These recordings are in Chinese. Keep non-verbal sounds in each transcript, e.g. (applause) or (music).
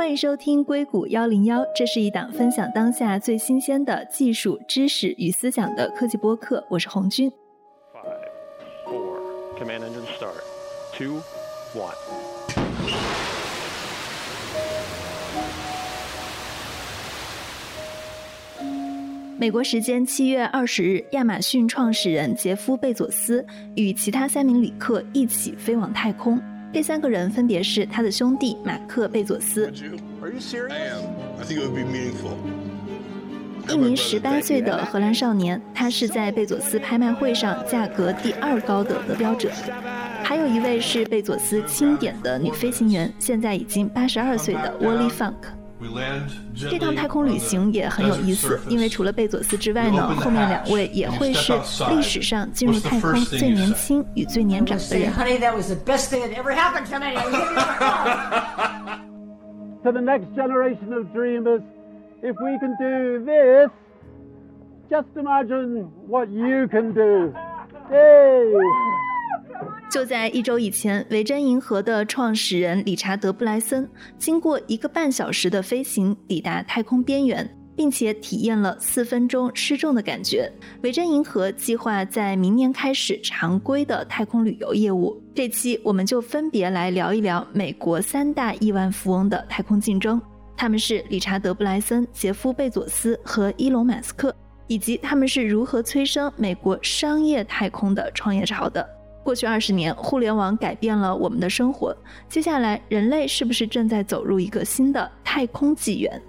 欢迎收听硅谷幺零幺，这是一档分享当下最新鲜的技术知识与思想的科技播客。我是红军。Five, four, command engine start. Two, one. 美国时间七月二十日，亚马逊创始人杰夫·贝佐斯与其他三名旅客一起飞往太空。这三个人分别是他的兄弟马克·贝佐斯，Are you serious? I am. I think it would be meaningful. (laughs) 一名十八岁的荷兰少年，他是在贝佐斯拍卖会上价格第二高的得标者。还有一位是贝佐斯钦点的女飞行员，现在已经八十二岁的沃利·范克。We land 这趟太空旅行也很有意思，因为除了贝佐斯之外呢，后面两位也会是历史上进入太空最年轻与最年长的人。that was the best thing that ever happened to the next generation of dreamers. If we can do this, just imagine what you can do. Hey! 就在一周以前，维珍银河的创始人理查德·布莱森经过一个半小时的飞行，抵达太空边缘，并且体验了四分钟失重的感觉。维珍银河计划在明年开始常规的太空旅游业务。这期我们就分别来聊一聊美国三大亿万富翁的太空竞争，他们是理查德·布莱森、杰夫·贝佐斯和伊隆·马斯克，以及他们是如何催生美国商业太空的创业潮的。过去二十年，互联网改变了我们的生活。接下来，人类是不是正在走入一个新的太空纪元？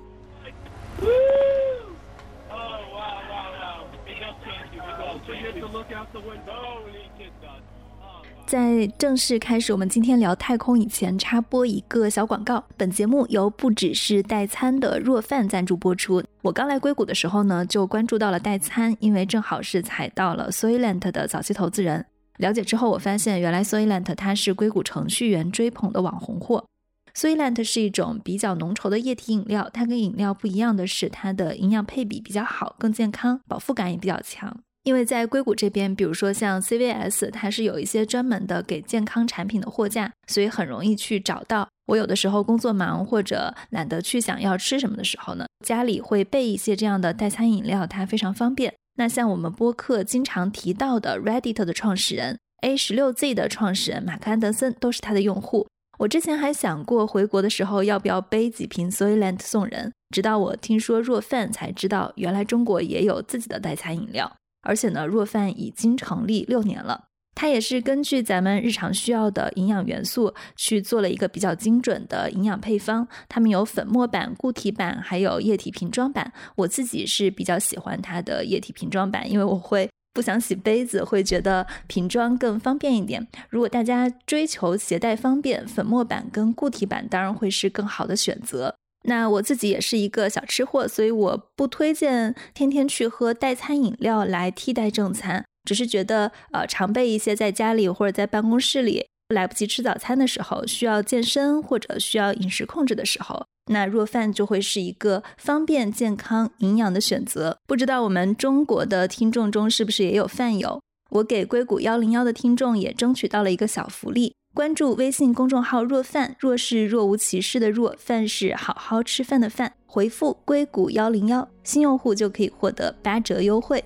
在正式开始我们今天聊太空以前，插播一个小广告。本节目由不只是代餐的若饭赞助播出。我刚来硅谷的时候呢，就关注到了代餐，因为正好是踩到了 Soylent 的早期投资人。了解之后，我发现原来 Soylent 它是硅谷程序员追捧的网红货。Soylent 是一种比较浓稠的液体饮料，它跟饮料不一样的是，它的营养配比比较好，更健康，饱腹感也比较强。因为在硅谷这边，比如说像 CVS，它是有一些专门的给健康产品的货架，所以很容易去找到。我有的时候工作忙或者懒得去想要吃什么的时候呢，家里会备一些这样的代餐饮料，它非常方便。那像我们播客经常提到的 Reddit 的创始人 A 十六 Z 的创始人马克安德森都是他的用户。我之前还想过回国的时候要不要背几瓶 Soylent 送人，直到我听说若饭才知道，原来中国也有自己的代餐饮料。而且呢，若饭已经成立六年了，它也是根据咱们日常需要的营养元素去做了一个比较精准的营养配方。它们有粉末版、固体版，还有液体瓶装版。我自己是比较喜欢它的液体瓶装版，因为我会不想洗杯子，会觉得瓶装更方便一点。如果大家追求携带方便，粉末版跟固体版当然会是更好的选择。那我自己也是一个小吃货，所以我不推荐天天去喝代餐饮料来替代正餐，只是觉得呃常备一些在家里或者在办公室里来不及吃早餐的时候，需要健身或者需要饮食控制的时候，那若饭就会是一个方便、健康、营养的选择。不知道我们中国的听众中是不是也有饭友？我给硅谷幺零幺的听众也争取到了一个小福利。关注微信公众号“若饭”，若是若无其事的若，饭是好好吃饭的饭。回复“硅谷幺零幺”，新用户就可以获得八折优惠。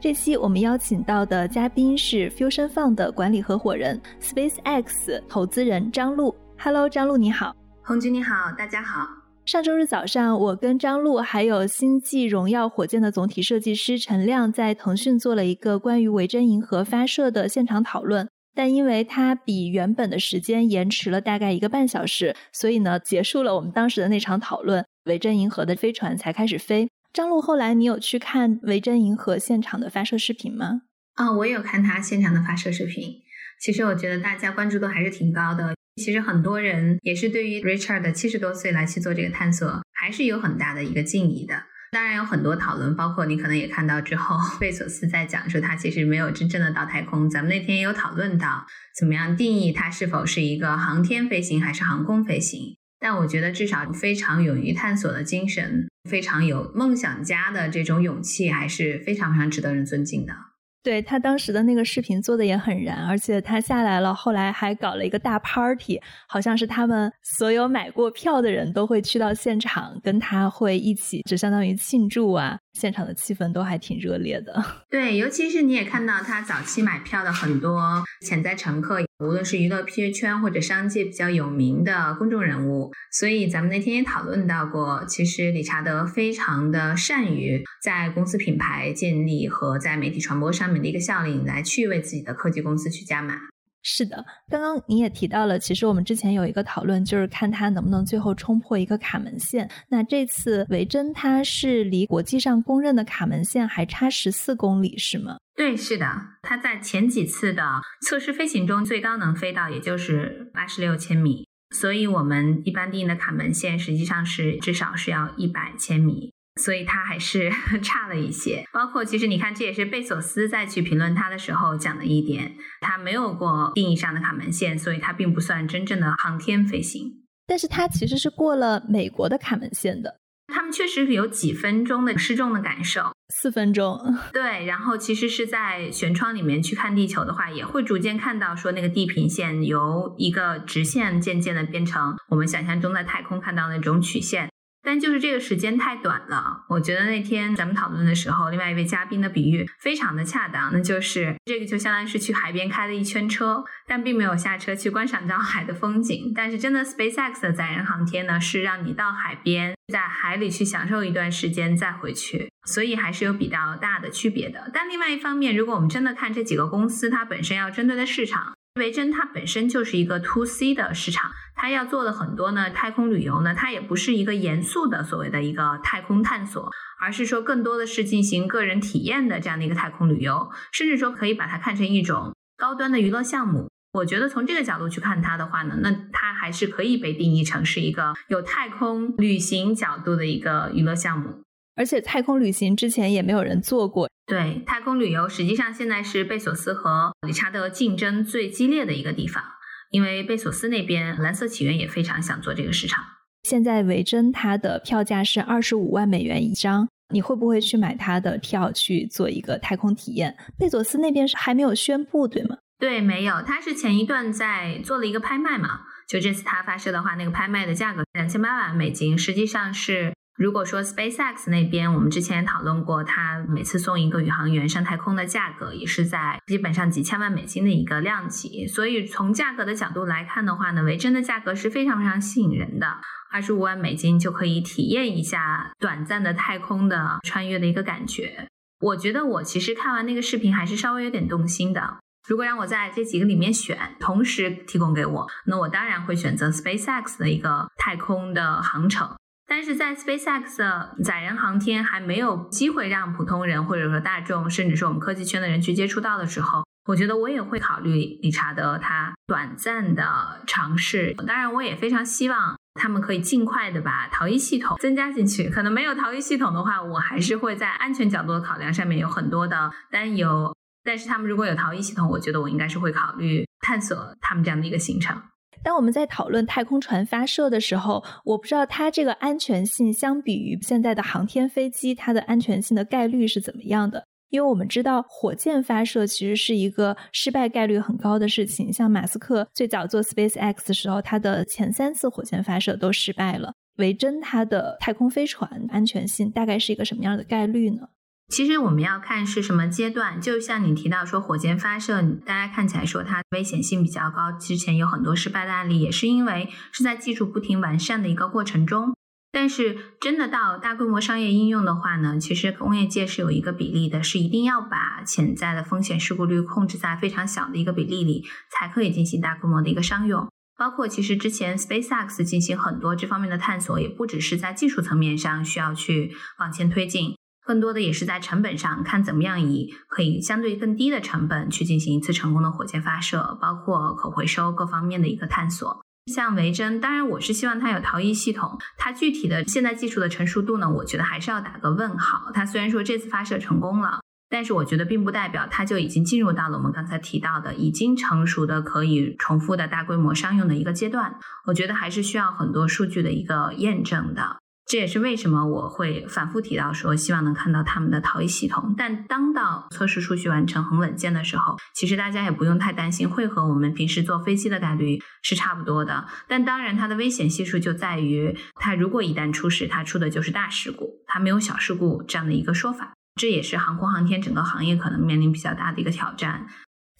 这期我们邀请到的嘉宾是 Fusion Fund 的管理合伙人、SpaceX 投资人张璐。Hello，张璐你好。红军你好，大家好。上周日早上，我跟张璐还有星际荣耀火箭的总体设计师陈亮在腾讯做了一个关于维珍银河发射的现场讨论，但因为它比原本的时间延迟了大概一个半小时，所以呢，结束了我们当时的那场讨论，维珍银河的飞船才开始飞。张璐，后来你有去看维珍银河现场的发射视频吗？啊、我有看他现场的发射视频。其实我觉得大家关注度还是挺高的。其实很多人也是对于 Richard 的七十多岁来去做这个探索，还是有很大的一个敬意的。当然有很多讨论，包括你可能也看到之后，(laughs) 贝索斯在讲说他其实没有真正的到太空。咱们那天也有讨论到，怎么样定义它是否是一个航天飞行还是航空飞行。但我觉得至少非常勇于探索的精神，非常有梦想家的这种勇气，还是非常非常值得人尊敬的。对他当时的那个视频做的也很燃，而且他下来了，后来还搞了一个大 party，好像是他们所有买过票的人都会去到现场，跟他会一起，就相当于庆祝啊，现场的气氛都还挺热烈的。(laughs) 对，尤其是你也看到他早期买票的很多潜在乘客，无论是娱乐圈或者商界比较有名的公众人物，所以咱们那天也讨论到过，其实理查德非常的善于在公司品牌建立和在媒体传播上面。的一个效应来去为自己的科技公司去加码。是的，刚刚你也提到了，其实我们之前有一个讨论，就是看它能不能最后冲破一个卡门线。那这次维珍它是离国际上公认的卡门线还差十四公里，是吗？对，是的，它在前几次的测试飞行中最高能飞到也就是八十六千米，所以我们一般定的卡门线实际上是至少是要一百千米。所以它还是 (laughs) 差了一些，包括其实你看，这也是贝索斯在去评论它的时候讲的一点，它没有过定义上的卡门线，所以它并不算真正的航天飞行。但是它其实是过了美国的卡门线的，他们确实有几分钟的失重的感受，四分钟。(laughs) 对，然后其实是在舷窗里面去看地球的话，也会逐渐看到说那个地平线由一个直线渐渐的变成我们想象中在太空看到那种曲线。但就是这个时间太短了，我觉得那天咱们讨论的时候，另外一位嘉宾的比喻非常的恰当，那就是这个就相当于是去海边开了一圈车，但并没有下车去观赏到海的风景。但是真的 SpaceX 的载人航天呢，是让你到海边，在海里去享受一段时间再回去，所以还是有比较大的区别的。但另外一方面，如果我们真的看这几个公司，它本身要针对的市场。维珍它本身就是一个 to C 的市场，它要做的很多呢，太空旅游呢，它也不是一个严肃的所谓的一个太空探索，而是说更多的是进行个人体验的这样的一个太空旅游，甚至说可以把它看成一种高端的娱乐项目。我觉得从这个角度去看它的话呢，那它还是可以被定义成是一个有太空旅行角度的一个娱乐项目。而且太空旅行之前也没有人做过。对，太空旅游实际上现在是贝索斯和理查德竞争最激烈的一个地方，因为贝索斯那边蓝色起源也非常想做这个市场。现在维珍它的票价是二十五万美元一张，你会不会去买它的票去做一个太空体验？贝索斯那边是还没有宣布，对吗？对，没有，他是前一段在做了一个拍卖嘛，就这次他发射的话，那个拍卖的价格两千八百万美金，实际上是。如果说 SpaceX 那边，我们之前也讨论过，它每次送一个宇航员上太空的价格也是在基本上几千万美金的一个量级，所以从价格的角度来看的话呢，维珍的价格是非常非常吸引人的，二十五万美金就可以体验一下短暂的太空的穿越的一个感觉。我觉得我其实看完那个视频还是稍微有点动心的。如果让我在这几个里面选，同时提供给我，那我当然会选择 SpaceX 的一个太空的航程。但是在 SpaceX 的载人航天还没有机会让普通人或者说大众，甚至是我们科技圈的人去接触到的时候，我觉得我也会考虑理查德他短暂的尝试。当然，我也非常希望他们可以尽快的把逃逸系统增加进去。可能没有逃逸系统的话，我还是会在安全角度的考量上面有很多的担忧。但是他们如果有逃逸系统，我觉得我应该是会考虑探索他们这样的一个行程。当我们在讨论太空船发射的时候，我不知道它这个安全性相比于现在的航天飞机，它的安全性的概率是怎么样的？因为我们知道火箭发射其实是一个失败概率很高的事情，像马斯克最早做 SpaceX 的时候，他的前三次火箭发射都失败了。维珍它的太空飞船安全性大概是一个什么样的概率呢？其实我们要看是什么阶段，就像你提到说火箭发射，大家看起来说它危险性比较高，之前有很多失败的案例，也是因为是在技术不停完善的一个过程中。但是真的到大规模商业应用的话呢，其实工业界是有一个比例的，是一定要把潜在的风险事故率控制在非常小的一个比例里，才可以进行大规模的一个商用。包括其实之前 SpaceX 进行很多这方面的探索，也不只是在技术层面上需要去往前推进。更多的也是在成本上看怎么样以可以相对更低的成本去进行一次成功的火箭发射，包括可回收各方面的一个探索。像维珍，当然我是希望它有逃逸系统，它具体的现在技术的成熟度呢，我觉得还是要打个问号。它虽然说这次发射成功了，但是我觉得并不代表它就已经进入到了我们刚才提到的已经成熟的可以重复的大规模商用的一个阶段。我觉得还是需要很多数据的一个验证的。这也是为什么我会反复提到说，希望能看到他们的逃逸系统。但当到测试数据完成很稳健的时候，其实大家也不用太担心，会和我们平时坐飞机的概率是差不多的。但当然，它的危险系数就在于，它如果一旦出事，它出的就是大事故，它没有小事故这样的一个说法。这也是航空航天整个行业可能面临比较大的一个挑战。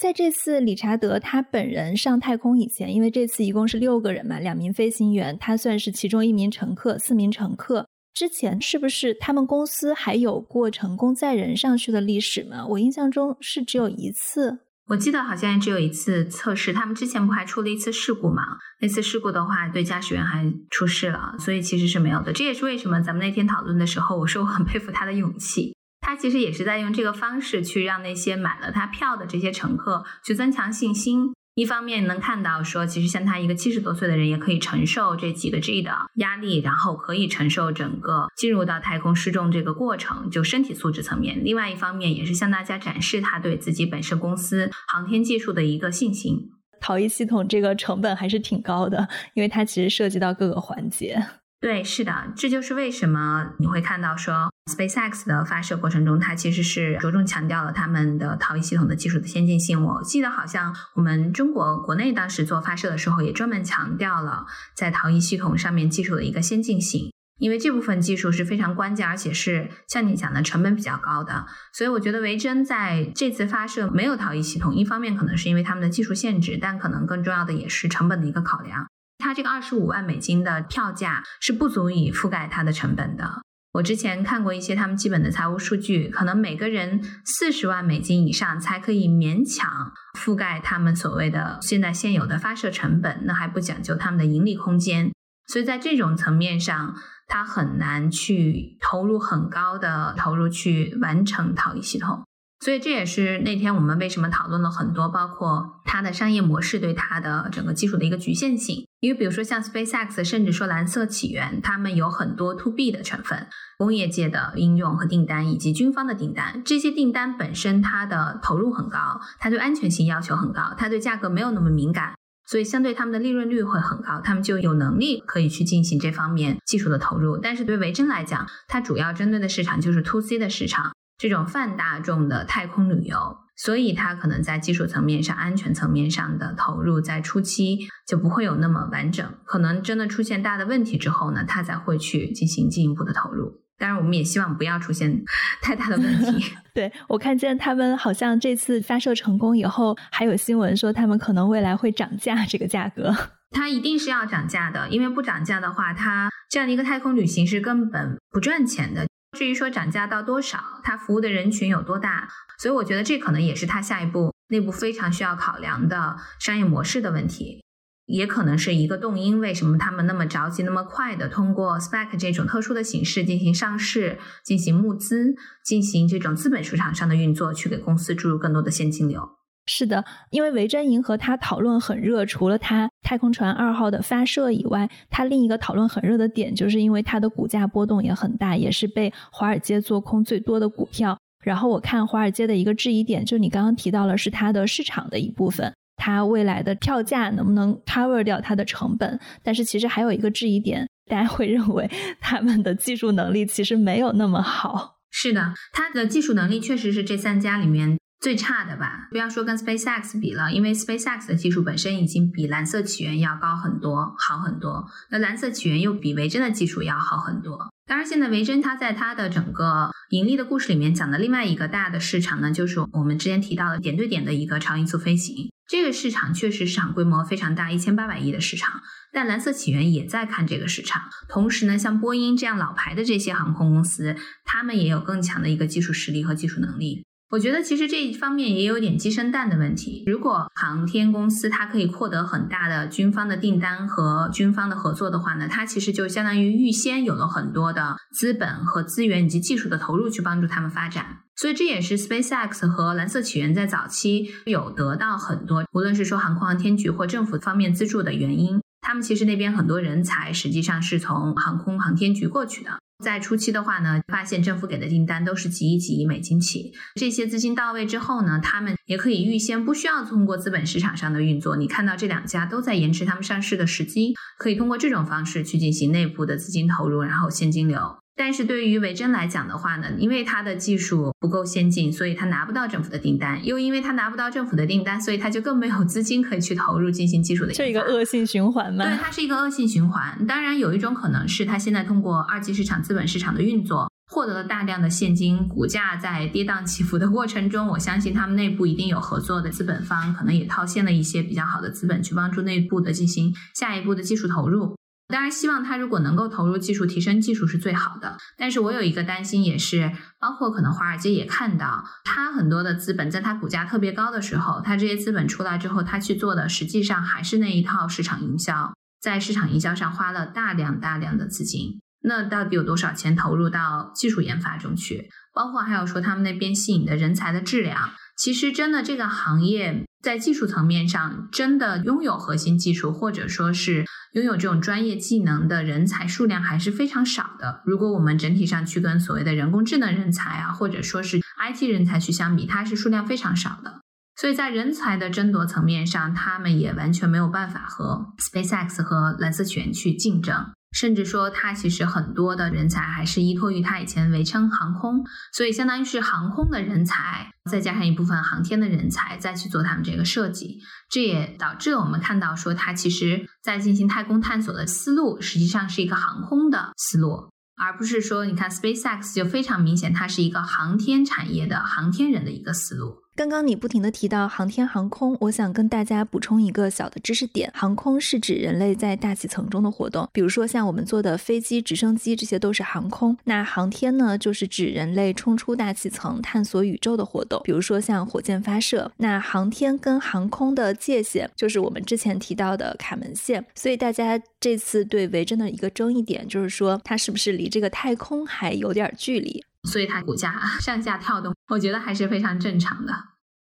在这次理查德他本人上太空以前，因为这次一共是六个人嘛，两名飞行员，他算是其中一名乘客，四名乘客。之前是不是他们公司还有过成功载人上去的历史吗？我印象中是只有一次，我记得好像只有一次测试。他们之前不还出了一次事故吗？那次事故的话，对驾驶员还出事了，所以其实是没有的。这也是为什么咱们那天讨论的时候，我说我很佩服他的勇气。他其实也是在用这个方式去让那些买了他票的这些乘客去增强信心。一方面能看到说，其实像他一个七十多岁的人也可以承受这几个 G 的压力，然后可以承受整个进入到太空失重这个过程，就身体素质层面。另外一方面也是向大家展示他对自己本身公司航天技术的一个信心。逃逸系统这个成本还是挺高的，因为它其实涉及到各个环节。对，是的，这就是为什么你会看到说，SpaceX 的发射过程中，它其实是着重强调了他们的逃逸系统的技术的先进性。我记得好像我们中国国内当时做发射的时候，也专门强调了在逃逸系统上面技术的一个先进性，因为这部分技术是非常关键，而且是像你讲的成本比较高的。所以我觉得维珍在这次发射没有逃逸系统，一方面可能是因为他们的技术限制，但可能更重要的也是成本的一个考量。它这个二十五万美金的票价是不足以覆盖它的成本的。我之前看过一些他们基本的财务数据，可能每个人四十万美金以上才可以勉强覆盖他们所谓的现在现有的发射成本，那还不讲究他们的盈利空间。所以在这种层面上，它很难去投入很高的投入去完成逃逸系统。所以这也是那天我们为什么讨论了很多，包括它的商业模式对它的整个技术的一个局限性。因为比如说像 SpaceX，甚至说蓝色起源，他们有很多 To B 的成分，工业界的应用和订单，以及军方的订单。这些订单本身它的投入很高，它对安全性要求很高，它对价格没有那么敏感，所以相对他们的利润率会很高，他们就有能力可以去进行这方面技术的投入。但是对维珍来讲，它主要针对的市场就是 To C 的市场。这种泛大众的太空旅游，所以它可能在技术层面上、安全层面上的投入，在初期就不会有那么完整。可能真的出现大的问题之后呢，它才会去进行进一步的投入。当然，我们也希望不要出现 (laughs) 太大的问题。(laughs) 对我看见他们好像这次发射成功以后，还有新闻说他们可能未来会涨价，这个价格 (laughs) 它一定是要涨价的，因为不涨价的话，它这样的一个太空旅行是根本不赚钱的。至于说涨价到多少，它服务的人群有多大，所以我觉得这可能也是它下一步内部非常需要考量的商业模式的问题，也可能是一个动因。为什么他们那么着急、那么快的通过 SPAC 这种特殊的形式进行上市、进行募资、进行这种资本市场上的运作，去给公司注入更多的现金流？是的，因为维珍银河它讨论很热，除了它太空船二号的发射以外，它另一个讨论很热的点，就是因为它的股价波动也很大，也是被华尔街做空最多的股票。然后我看华尔街的一个质疑点，就你刚刚提到了，是它的市场的一部分，它未来的票价能不能 cover 掉它的成本？但是其实还有一个质疑点，大家会认为他们的技术能力其实没有那么好。是的，它的技术能力确实是这三家里面。最差的吧，不要说跟 SpaceX 比了，因为 SpaceX 的技术本身已经比蓝色起源要高很多，好很多。那蓝色起源又比维珍的技术要好很多。当然，现在维珍它在它的整个盈利的故事里面讲的另外一个大的市场呢，就是我们之前提到的点对点的一个超音速飞行。这个市场确实市场规模非常大，一千八百亿的市场。但蓝色起源也在看这个市场，同时呢，像波音这样老牌的这些航空公司，他们也有更强的一个技术实力和技术能力。我觉得其实这一方面也有点鸡生蛋的问题。如果航天公司它可以获得很大的军方的订单和军方的合作的话呢，它其实就相当于预先有了很多的资本和资源以及技术的投入去帮助他们发展。所以这也是 SpaceX 和蓝色起源在早期有得到很多，无论是说航空航天局或政府方面资助的原因。他们其实那边很多人才实际上是从航空航天局过去的。在初期的话呢，发现政府给的订单都是几亿几亿美金起，这些资金到位之后呢，他们也可以预先不需要通过资本市场上的运作。你看到这两家都在延迟他们上市的时机，可以通过这种方式去进行内部的资金投入，然后现金流。但是对于维珍来讲的话呢，因为它的技术不够先进，所以它拿不到政府的订单；又因为它拿不到政府的订单，所以它就更没有资金可以去投入进行技术的研发。这一个恶性循环吗？对，它是一个恶性循环。当然，有一种可能是它现在通过二级市场资本市场的运作，获得了大量的现金，股价在跌宕起伏的过程中，我相信他们内部一定有合作的资本方，可能也套现了一些比较好的资本，去帮助内部的进行下一步的技术投入。当然，希望他如果能够投入技术提升技术是最好的。但是我有一个担心，也是包括可能华尔街也看到，他很多的资本在他股价特别高的时候，他这些资本出来之后，他去做的实际上还是那一套市场营销，在市场营销上花了大量大量的资金。那到底有多少钱投入到技术研发中去？包括还有说他们那边吸引的人才的质量。其实，真的这个行业在技术层面上，真的拥有核心技术，或者说是拥有这种专业技能的人才数量还是非常少的。如果我们整体上去跟所谓的人工智能人才啊，或者说是 IT 人才去相比，它是数量非常少的。所以在人才的争夺层面上，他们也完全没有办法和 SpaceX 和蓝色起源去竞争。甚至说，它其实很多的人才还是依托于它以前维称航空，所以相当于是航空的人才，再加上一部分航天的人才，再去做他们这个设计，这也导致我们看到说，它其实在进行太空探索的思路，实际上是一个航空的思路，而不是说，你看 SpaceX 就非常明显，它是一个航天产业的航天人的一个思路。刚刚你不停的提到航天航空，我想跟大家补充一个小的知识点：航空是指人类在大气层中的活动，比如说像我们坐的飞机、直升机，这些都是航空。那航天呢，就是指人类冲出大气层、探索宇宙的活动，比如说像火箭发射。那航天跟航空的界限，就是我们之前提到的卡门线。所以大家这次对维珍的一个争议点，就是说它是不是离这个太空还有点距离？所以它股价 (laughs) 上下跳动，我觉得还是非常正常的。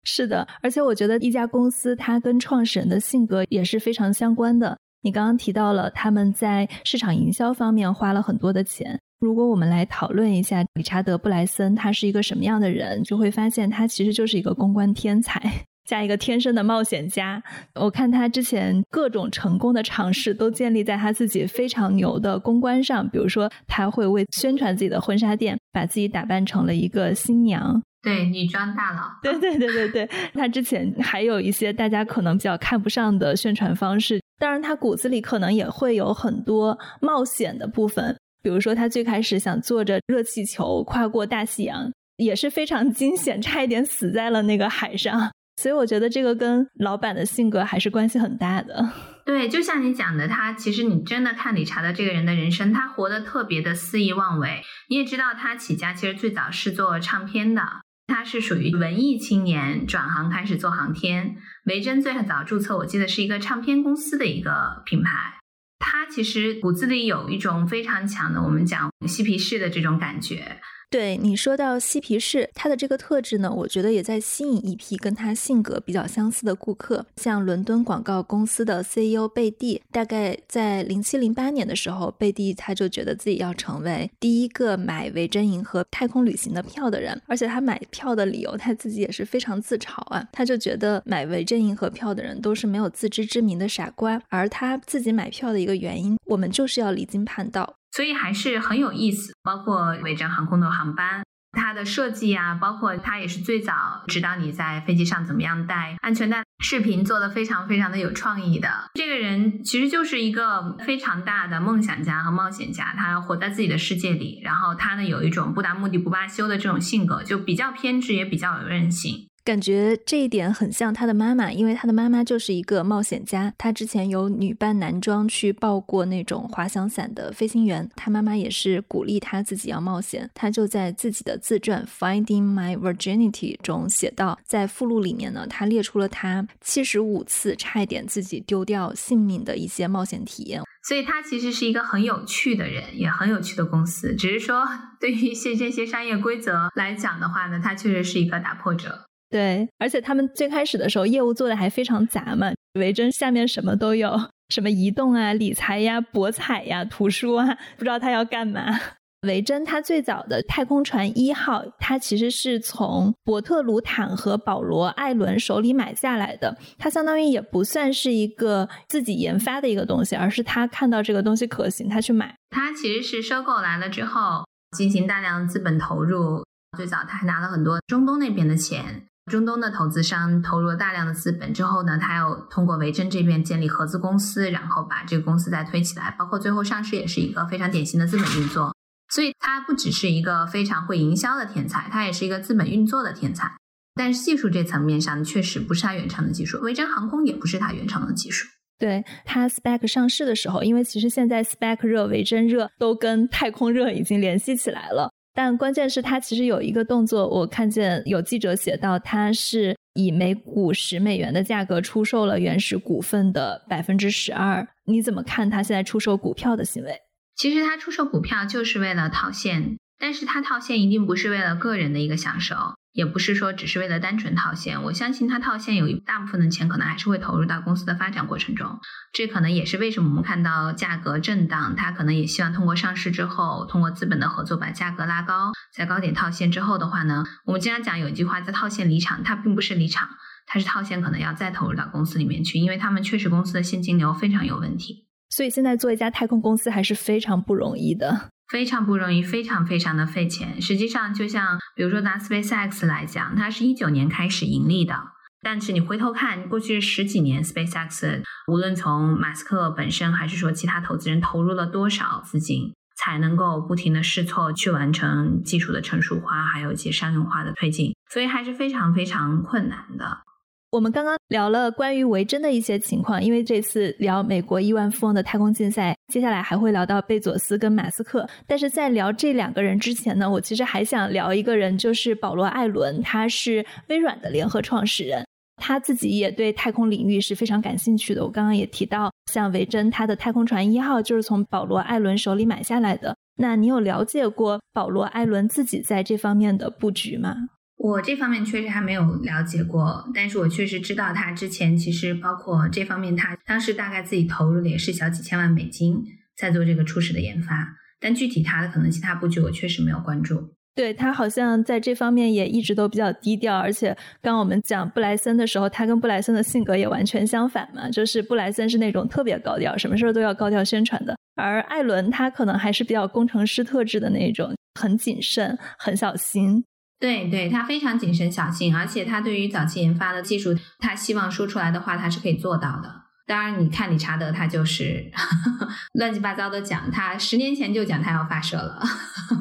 是的，而且我觉得一家公司它跟创始人的性格也是非常相关的。你刚刚提到了他们在市场营销方面花了很多的钱。如果我们来讨论一下理查德·布莱森他是一个什么样的人，就会发现他其实就是一个公关天才加一个天生的冒险家。我看他之前各种成功的尝试都建立在他自己非常牛的公关上，比如说他会为宣传自己的婚纱店，把自己打扮成了一个新娘。对，女装大佬。对对对对对，他 (laughs) 之前还有一些大家可能比较看不上的宣传方式，当然他骨子里可能也会有很多冒险的部分，比如说他最开始想坐着热气球跨过大西洋，也是非常 (laughs) 惊险，差一点死在了那个海上。所以我觉得这个跟老板的性格还是关系很大的。(laughs) 对，就像你讲的，他其实你真的看理查德这个人的人生，他活得特别的肆意妄为。你也知道，他起家其实最早是做唱片的。他是属于文艺青年转行开始做航天。维珍最早注册，我记得是一个唱片公司的一个品牌。他其实骨子里有一种非常强的，我们讲嬉皮士的这种感觉。对你说到嬉皮士，他的这个特质呢，我觉得也在吸引一批跟他性格比较相似的顾客，像伦敦广告公司的 CEO 贝蒂。大概在零七零八年的时候，贝蒂他就觉得自己要成为第一个买维珍银河太空旅行的票的人，而且他买票的理由他自己也是非常自嘲啊，他就觉得买维珍银河票的人都是没有自知之明的傻瓜，而他自己买票的一个原因，我们就是要离经叛道。所以还是很有意思，包括维珍航空的航班，它的设计啊，包括它也是最早指导你在飞机上怎么样带安全带，视频做的非常非常的有创意的。这个人其实就是一个非常大的梦想家和冒险家，他活在自己的世界里，然后他呢有一种不达目的不罢休的这种性格，就比较偏执，也比较有韧性。感觉这一点很像他的妈妈，因为他的妈妈就是一个冒险家。他之前有女扮男装去抱过那种滑翔伞的飞行员。他妈妈也是鼓励他自己要冒险。他就在自己的自传《Finding My Virginity》中写道，在附录里面呢，他列出了他七十五次差一点自己丢掉性命的一些冒险体验。所以，他其实是一个很有趣的人，也很有趣的公司。只是说，对于一些这些商业规则来讲的话呢，他确实是一个打破者。对，而且他们最开始的时候业务做的还非常杂嘛，维珍下面什么都有，什么移动啊、理财呀、博彩呀、图书啊，不知道他要干嘛。维珍他最早的太空船一号，它其实是从伯特鲁坦和保罗艾伦手里买下来的。它相当于也不算是一个自己研发的一个东西，而是他看到这个东西可行，他去买。他其实是收购来了之后，进行大量资本投入。最早他还拿了很多中东那边的钱，中东的投资商投入了大量的资本之后呢，他又通过维珍这边建立合资公司，然后把这个公司再推起来，包括最后上市也是一个非常典型的资本运作。所以他不只是一个非常会营销的天才，他也是一个资本运作的天才。但是技术这层面上确实不是他原创的技术，维珍航空也不是他原创的技术。对他 SPAC 上市的时候，因为其实现在 SPAC 热、维珍热都跟太空热已经联系起来了。但关键是他其实有一个动作，我看见有记者写到，他是以每股十美元的价格出售了原始股份的百分之十二。你怎么看他现在出售股票的行为？其实他出售股票就是为了套现，但是他套现一定不是为了个人的一个享受，也不是说只是为了单纯套现。我相信他套现有一大部分的钱可能还是会投入到公司的发展过程中，这可能也是为什么我们看到价格震荡，他可能也希望通过上市之后，通过资本的合作把价格拉高，在高点套现之后的话呢，我们经常讲有一句话叫套现离场，它并不是离场，它是套现可能要再投入到公司里面去，因为他们确实公司的现金流非常有问题。所以现在做一家太空公司还是非常不容易的，非常不容易，非常非常的费钱。实际上，就像比如说拿 SpaceX 来讲，它是一九年开始盈利的，但是你回头看过去十几年，SpaceX 无论从马斯克本身还是说其他投资人投入了多少资金，才能够不停的试错去完成技术的成熟化，还有一些商用化的推进，所以还是非常非常困难的。我们刚刚聊了关于维珍的一些情况，因为这次聊美国亿万富翁的太空竞赛，接下来还会聊到贝佐斯跟马斯克。但是在聊这两个人之前呢，我其实还想聊一个人，就是保罗·艾伦，他是微软的联合创始人，他自己也对太空领域是非常感兴趣的。我刚刚也提到，像维珍，他的太空船一号就是从保罗·艾伦手里买下来的。那你有了解过保罗·艾伦自己在这方面的布局吗？我这方面确实还没有了解过，但是我确实知道他之前其实包括这方面，他当时大概自己投入的也是小几千万美金在做这个初始的研发，但具体他的可能其他布局我确实没有关注。对他好像在这方面也一直都比较低调，而且刚我们讲布莱森的时候，他跟布莱森的性格也完全相反嘛，就是布莱森是那种特别高调，什么事儿都要高调宣传的，而艾伦他可能还是比较工程师特质的那种，很谨慎，很小心。对对，他非常谨慎小心，而且他对于早期研发的技术，他希望说出来的话，他是可以做到的。当然，你看理查德，他就是 (laughs) 乱七八糟的讲，他十年前就讲他要发射了，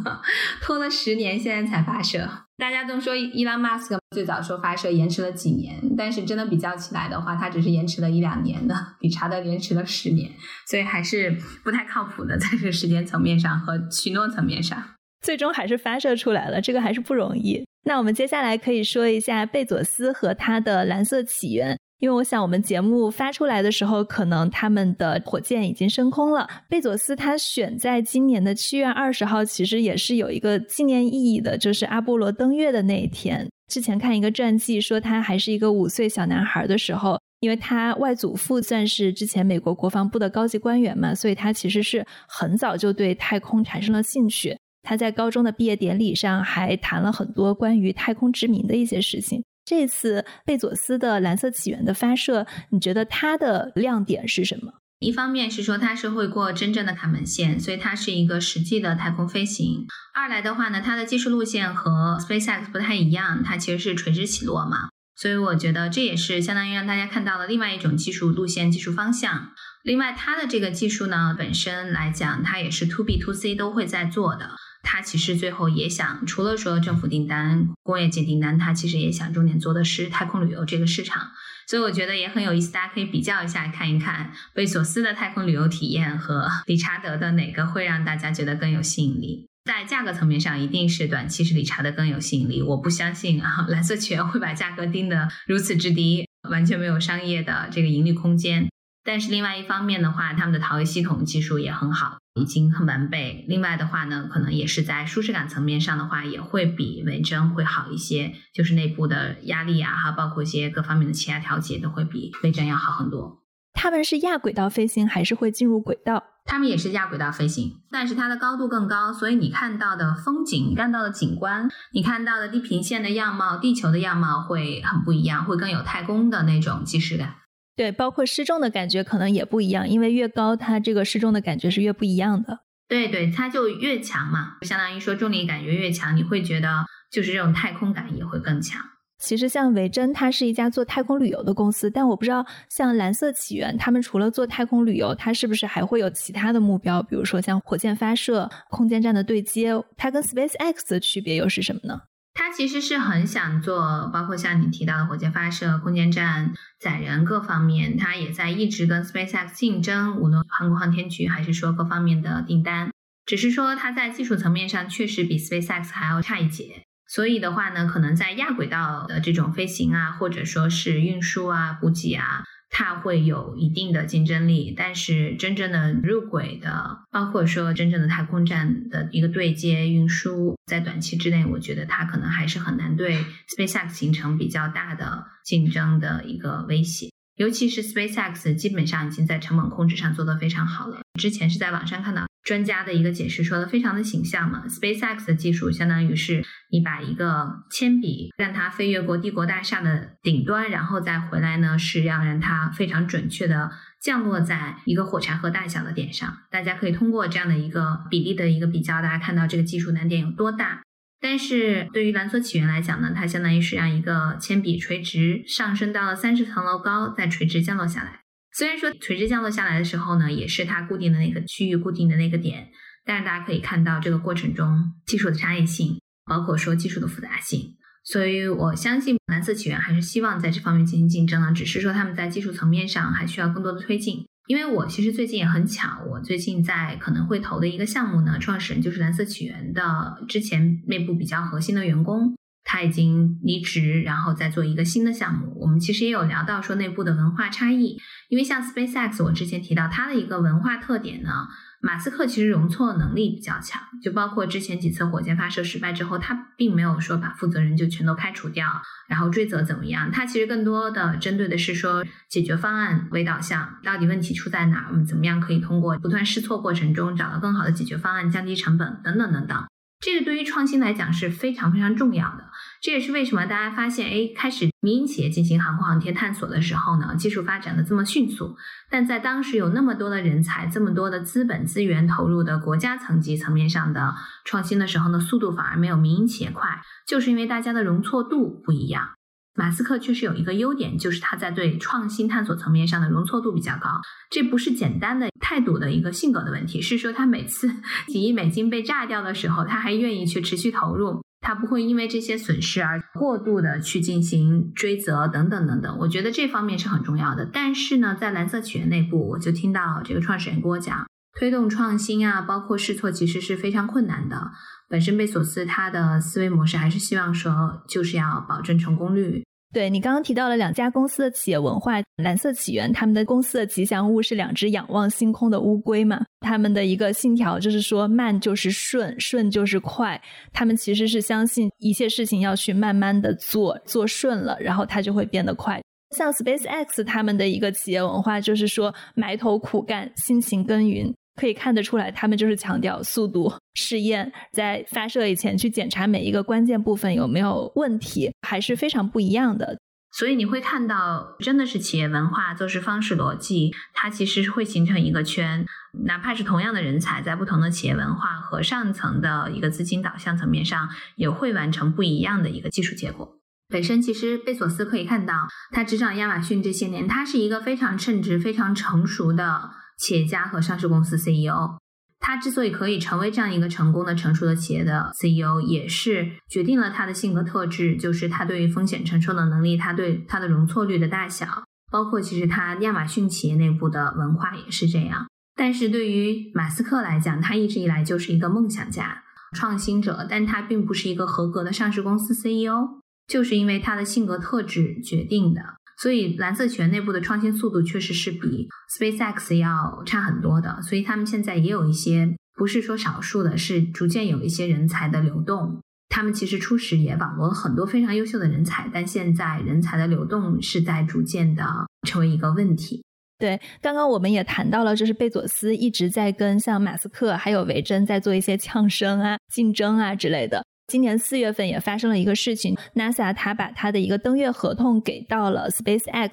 (laughs) 拖了十年，现在才发射。大家都说伊朗马斯克最早说发射延迟了几年，但是真的比较起来的话，他只是延迟了一两年的，理查德延迟了十年，所以还是不太靠谱的，在这个时间层面上和许诺层面上。最终还是发射出来了，这个还是不容易。那我们接下来可以说一下贝佐斯和他的蓝色起源，因为我想我们节目发出来的时候，可能他们的火箭已经升空了。贝佐斯他选在今年的七月二十号，其实也是有一个纪念意义的，就是阿波罗登月的那一天。之前看一个传记说，他还是一个五岁小男孩的时候，因为他外祖父算是之前美国国防部的高级官员嘛，所以他其实是很早就对太空产生了兴趣。他在高中的毕业典礼上还谈了很多关于太空殖民的一些事情。这次贝佐斯的蓝色起源的发射，你觉得它的亮点是什么？一方面是说它是会过真正的卡门线，所以它是一个实际的太空飞行。二来的话呢，它的技术路线和 SpaceX 不太一样，它其实是垂直起落嘛，所以我觉得这也是相当于让大家看到了另外一种技术路线、技术方向。另外，它的这个技术呢本身来讲，它也是 To B To C 都会在做的。他其实最后也想，除了说政府订单、工业界订单，他其实也想重点做的是太空旅游这个市场。所以我觉得也很有意思，大家可以比较一下，看一看贝索斯的太空旅游体验和理查德的哪个会让大家觉得更有吸引力。在价格层面上，一定是短期是理查德更有吸引力。我不相信啊，蓝色起源会把价格定得如此之低，完全没有商业的这个盈利空间。但是另外一方面的话，他们的逃逸系统技术也很好，已经很完备。另外的话呢，可能也是在舒适感层面上的话，也会比维珍会好一些，就是内部的压力啊，还有包括一些各方面的气压调节都会比维珍要好很多。他们是亚轨道飞行还是会进入轨道？他们也是亚轨道飞行，但是它的高度更高，所以你看到的风景、看到的景观、你看到的地平线的样貌、地球的样貌会很不一样，会更有太空的那种即视感。对，包括失重的感觉可能也不一样，因为越高，它这个失重的感觉是越不一样的。对对，它就越强嘛，相当于说重力感觉越强，你会觉得就是这种太空感也会更强。其实像维珍，它是一家做太空旅游的公司，但我不知道像蓝色起源，他们除了做太空旅游，它是不是还会有其他的目标？比如说像火箭发射、空间站的对接，它跟 SpaceX 的区别又是什么呢？他其实是很想做，包括像你提到的火箭发射、空间站、载人各方面，他也在一直跟 SpaceX 竞争，无论航空航天局还是说各方面的订单。只是说他在技术层面上确实比 SpaceX 还要差一截。所以的话呢，可能在亚轨道的这种飞行啊，或者说是运输啊、补给啊，它会有一定的竞争力。但是真正的入轨的，包括说真正的太空站的一个对接运输，在短期之内，我觉得它可能还是很难对 SpaceX 形成比较大的竞争的一个威胁。尤其是 SpaceX 基本上已经在成本控制上做得非常好了。之前是在网上看到。专家的一个解释说的非常的形象嘛，SpaceX 的技术相当于是你把一个铅笔让它飞越过帝国大厦的顶端，然后再回来呢，是要让它非常准确的降落在一个火柴盒大小的点上。大家可以通过这样的一个比例的一个比较，大家看到这个技术难点有多大。但是对于蓝色起源来讲呢，它相当于是让一个铅笔垂直上升到了三十层楼高，再垂直降落下来。虽然说垂直降落下来的时候呢，也是它固定的那个区域、固定的那个点，但是大家可以看到这个过程中技术的差异性，包括说技术的复杂性。所以我相信蓝色起源还是希望在这方面进行竞争的，只是说他们在技术层面上还需要更多的推进。因为我其实最近也很巧，我最近在可能会投的一个项目呢，创始人就是蓝色起源的之前内部比较核心的员工。他已经离职，然后再做一个新的项目。我们其实也有聊到说内部的文化差异，因为像 SpaceX，我之前提到它的一个文化特点呢，马斯克其实容错能力比较强，就包括之前几次火箭发射失败之后，他并没有说把负责人就全都开除掉，然后追责怎么样？他其实更多的针对的是说解决方案为导向，到底问题出在哪？我们怎么样可以通过不断试错过程中找到更好的解决方案，降低成本等等等等。这个对于创新来讲是非常非常重要的。这也是为什么大家发现，哎，开始民营企业进行航空航天探索的时候呢，技术发展的这么迅速。但在当时有那么多的人才、这么多的资本资源投入的国家层级层面上的创新的时候呢，速度反而没有民营企业快，就是因为大家的容错度不一样。马斯克确实有一个优点，就是他在对创新探索层面上的容错度比较高。这不是简单的态度的一个性格的问题，是说他每次 (laughs) 几亿美金被炸掉的时候，他还愿意去持续投入，他不会因为这些损失而过度的去进行追责等等等等。我觉得这方面是很重要的。但是呢，在蓝色起源内部，我就听到这个创始人跟我讲，推动创新啊，包括试错，其实是非常困难的。本身贝索斯他的思维模式还是希望说，就是要保证成功率。对你刚刚提到了两家公司的企业文化，蓝色起源他们的公司的吉祥物是两只仰望星空的乌龟嘛？他们的一个信条就是说慢就是顺，顺就是快。他们其实是相信一切事情要去慢慢的做，做顺了，然后它就会变得快。像 SpaceX 他们的一个企业文化就是说埋头苦干，辛勤耕耘。可以看得出来，他们就是强调速度、试验，在发射以前去检查每一个关键部分有没有问题，还是非常不一样的。所以你会看到，真的是企业文化、做事方式、逻辑，它其实是会形成一个圈。哪怕是同样的人才，在不同的企业文化和上层的一个资金导向层面上，也会完成不一样的一个技术结果。本身其实贝索斯可以看到，他执掌亚马逊这些年，他是一个非常称职、非常成熟的。企业家和上市公司 CEO，他之所以可以成为这样一个成功的、成熟的企业的 CEO，也是决定了他的性格特质，就是他对于风险承受的能力，他对他的容错率的大小，包括其实他亚马逊企业内部的文化也是这样。但是对于马斯克来讲，他一直以来就是一个梦想家、创新者，但他并不是一个合格的上市公司 CEO，就是因为他的性格特质决定的。所以，蓝色起源内部的创新速度确实是比 SpaceX 要差很多的。所以，他们现在也有一些，不是说少数的，是逐渐有一些人才的流动。他们其实初始也网罗了很多非常优秀的人才，但现在人才的流动是在逐渐的成为一个问题。对，刚刚我们也谈到了，就是贝佐斯一直在跟像马斯克还有维珍在做一些呛声啊、竞争啊之类的。今年四月份也发生了一个事情，NASA 它把它的一个登月合同给到了 SpaceX，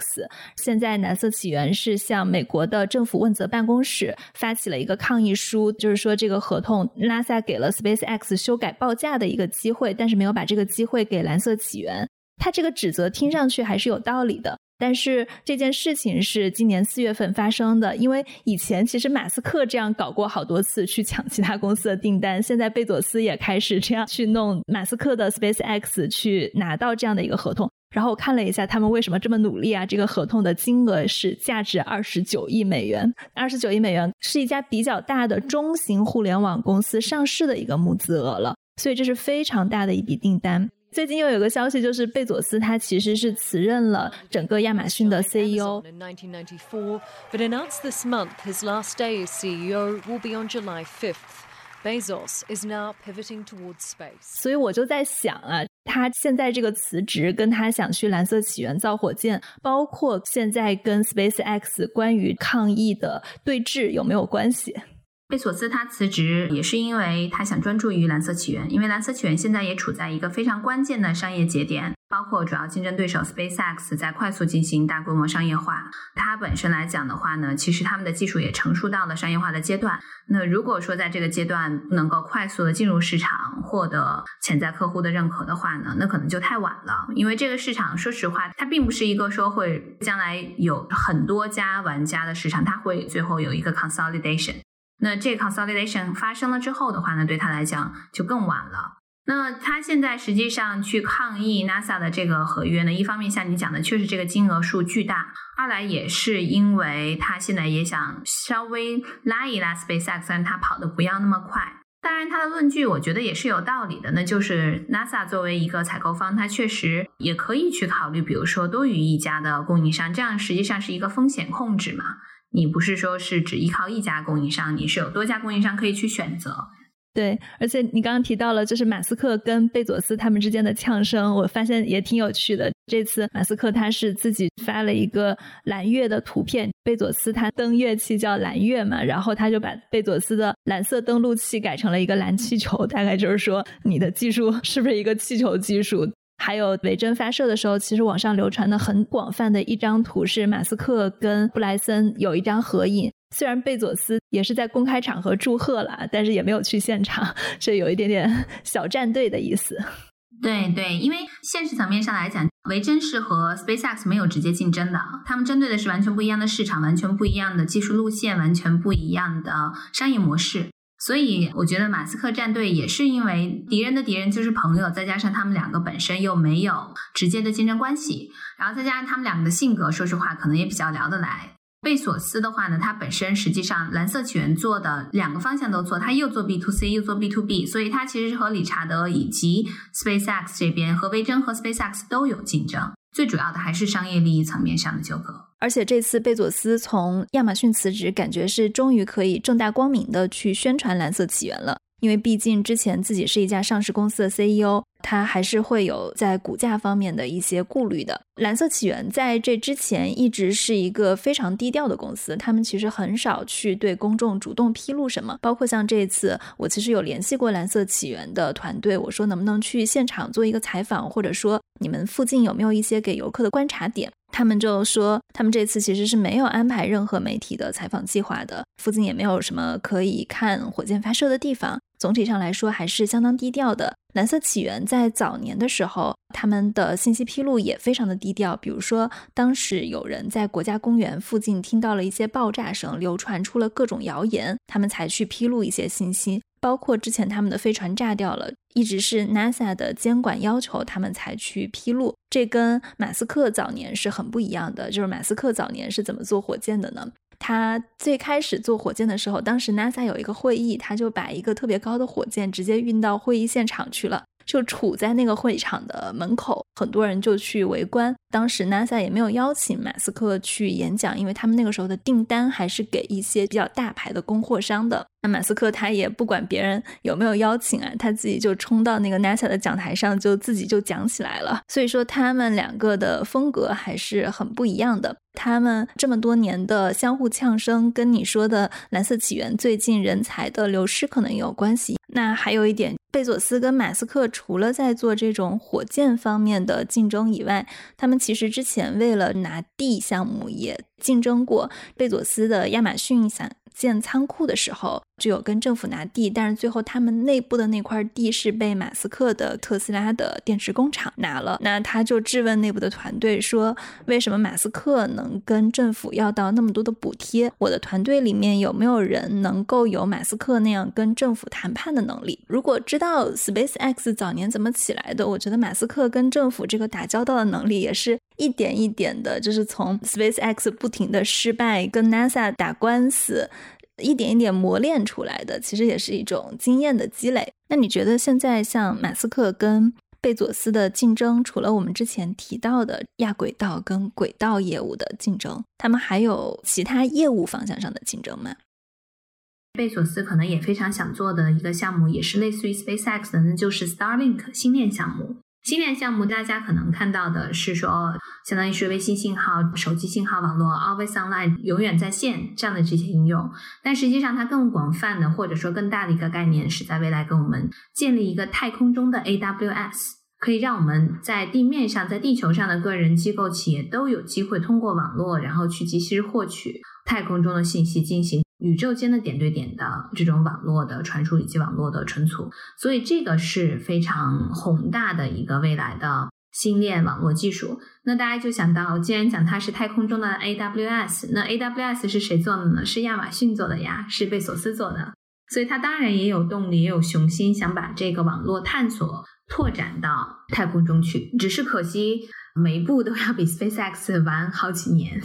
现在蓝色起源是向美国的政府问责办公室发起了一个抗议书，就是说这个合同 NASA 给了 SpaceX 修改报价的一个机会，但是没有把这个机会给蓝色起源。他这个指责听上去还是有道理的。但是这件事情是今年四月份发生的，因为以前其实马斯克这样搞过好多次去抢其他公司的订单，现在贝佐斯也开始这样去弄马斯克的 SpaceX 去拿到这样的一个合同。然后我看了一下他们为什么这么努力啊？这个合同的金额是价值二十九亿美元，二十九亿美元是一家比较大的中型互联网公司上市的一个募资额了，所以这是非常大的一笔订单。最近又有个消息，就是贝佐斯他其实是辞任了整个亚马逊的 CEO。In 1994, but announced this month his last day as CEO will be on July 5th. Bezos is now pivoting towards space. 所以我就在想啊，他现在这个辞职跟他想去蓝色起源造火箭，包括现在跟 SpaceX 关于抗议的对峙有没有关系？贝索斯他辞职也是因为他想专注于蓝色起源，因为蓝色起源现在也处在一个非常关键的商业节点，包括主要竞争对手 SpaceX 在快速进行大规模商业化。它本身来讲的话呢，其实他们的技术也成熟到了商业化的阶段。那如果说在这个阶段不能够快速的进入市场，获得潜在客户的认可的话呢，那可能就太晚了。因为这个市场，说实话，它并不是一个说会将来有很多家玩家的市场，它会最后有一个 consolidation。那这 consolidation 发生了之后的话呢，对他来讲就更晚了。那他现在实际上去抗议 NASA 的这个合约呢，一方面像你讲的，确实这个金额数巨大；二来也是因为他现在也想稍微拉一拉 SpaceX，让他跑的不要那么快。当然，他的论据我觉得也是有道理的，那就是 NASA 作为一个采购方，它确实也可以去考虑，比如说多于一家的供应商，这样实际上是一个风险控制嘛。你不是说是只依靠一家供应商，你是有多家供应商可以去选择。对，而且你刚刚提到了，就是马斯克跟贝佐斯他们之间的呛声，我发现也挺有趣的。这次马斯克他是自己发了一个蓝月的图片，贝佐斯他登月器叫蓝月嘛，然后他就把贝佐斯的蓝色登陆器改成了一个蓝气球，大概就是说你的技术是不是一个气球技术？还有维珍发射的时候，其实网上流传的很广泛的一张图是马斯克跟布莱森有一张合影。虽然贝佐斯也是在公开场合祝贺了，但是也没有去现场，(laughs) 这有一点点小战队的意思。对对，因为现实层面上来讲，维珍是和 SpaceX 没有直接竞争的，他们针对的是完全不一样的市场，完全不一样的技术路线，完全不一样的商业模式。所以我觉得马斯克战队也是因为敌人的敌人就是朋友，再加上他们两个本身又没有直接的竞争关系，然后再加上他们两个的性格，说实话可能也比较聊得来。贝索斯的话呢，他本身实际上蓝色起源做的两个方向都做，他又做 B to C 又做 B to B，所以他其实是和理查德以及 SpaceX 这边和维珍和 SpaceX 都有竞争。最主要的还是商业利益层面上的纠葛。而且这次贝佐斯从亚马逊辞职，感觉是终于可以正大光明的去宣传蓝色起源了。因为毕竟之前自己是一家上市公司的 CEO，他还是会有在股价方面的一些顾虑的。蓝色起源在这之前一直是一个非常低调的公司，他们其实很少去对公众主动披露什么。包括像这次，我其实有联系过蓝色起源的团队，我说能不能去现场做一个采访，或者说你们附近有没有一些给游客的观察点？他们就说，他们这次其实是没有安排任何媒体的采访计划的，附近也没有什么可以看火箭发射的地方。总体上来说，还是相当低调的。蓝色起源在早年的时候，他们的信息披露也非常的低调。比如说，当时有人在国家公园附近听到了一些爆炸声，流传出了各种谣言，他们才去披露一些信息。包括之前他们的飞船炸掉了，一直是 NASA 的监管要求，他们才去披露。这跟马斯克早年是很不一样的。就是马斯克早年是怎么做火箭的呢？他最开始做火箭的时候，当时 NASA 有一个会议，他就把一个特别高的火箭直接运到会议现场去了。就杵在那个会场的门口，很多人就去围观。当时 NASA 也没有邀请马斯克去演讲，因为他们那个时候的订单还是给一些比较大牌的供货商的。那马斯克他也不管别人有没有邀请啊，他自己就冲到那个 NASA 的讲台上，就自己就讲起来了。所以说他们两个的风格还是很不一样的。他们这么多年的相互呛声，跟你说的蓝色起源最近人才的流失可能有关系。那还有一点，贝佐斯跟马斯克除了在做这种火箭方面的竞争以外，他们其实之前为了拿地项目也竞争过。贝佐斯的亚马逊想建仓库的时候，就有跟政府拿地，但是最后他们内部的那块地是被马斯克的特斯拉的电池工厂拿了。那他就质问内部的团队说：“为什么马斯克能跟政府要到那么多的补贴？我的团队里面有没有人能够有马斯克那样跟政府谈判的能力？”如果知道 SpaceX 早年怎么起来的，我觉得马斯克跟政府这个打交道的能力也是一点一点的，就是从 SpaceX 不停的失败跟 NASA 打官司。一点一点磨练出来的，其实也是一种经验的积累。那你觉得现在像马斯克跟贝佐斯的竞争，除了我们之前提到的亚轨道跟轨道业务的竞争，他们还有其他业务方向上的竞争吗？贝索斯可能也非常想做的一个项目，也是类似于 SpaceX 的，那就是 Starlink 星链项目。星链项目，大家可能看到的是说，相当于是卫星信号、手机信号网络 always online 永远在线这样的这些应用。但实际上，它更广泛的或者说更大的一个概念，是在未来给我们建立一个太空中的 AWS，可以让我们在地面上、在地球上的个人、机构、企业都有机会通过网络，然后去及时获取太空中的信息，进行。宇宙间的点对点的这种网络的传输以及网络的存储，所以这个是非常宏大的一个未来的星链网络技术。那大家就想到，既然讲它是太空中的 AWS，那 AWS 是谁做的呢？是亚马逊做的呀，是贝索斯做的。所以它当然也有动力，也有雄心，想把这个网络探索拓展到太空中去。只是可惜。每一步都要比 SpaceX 晚好几年，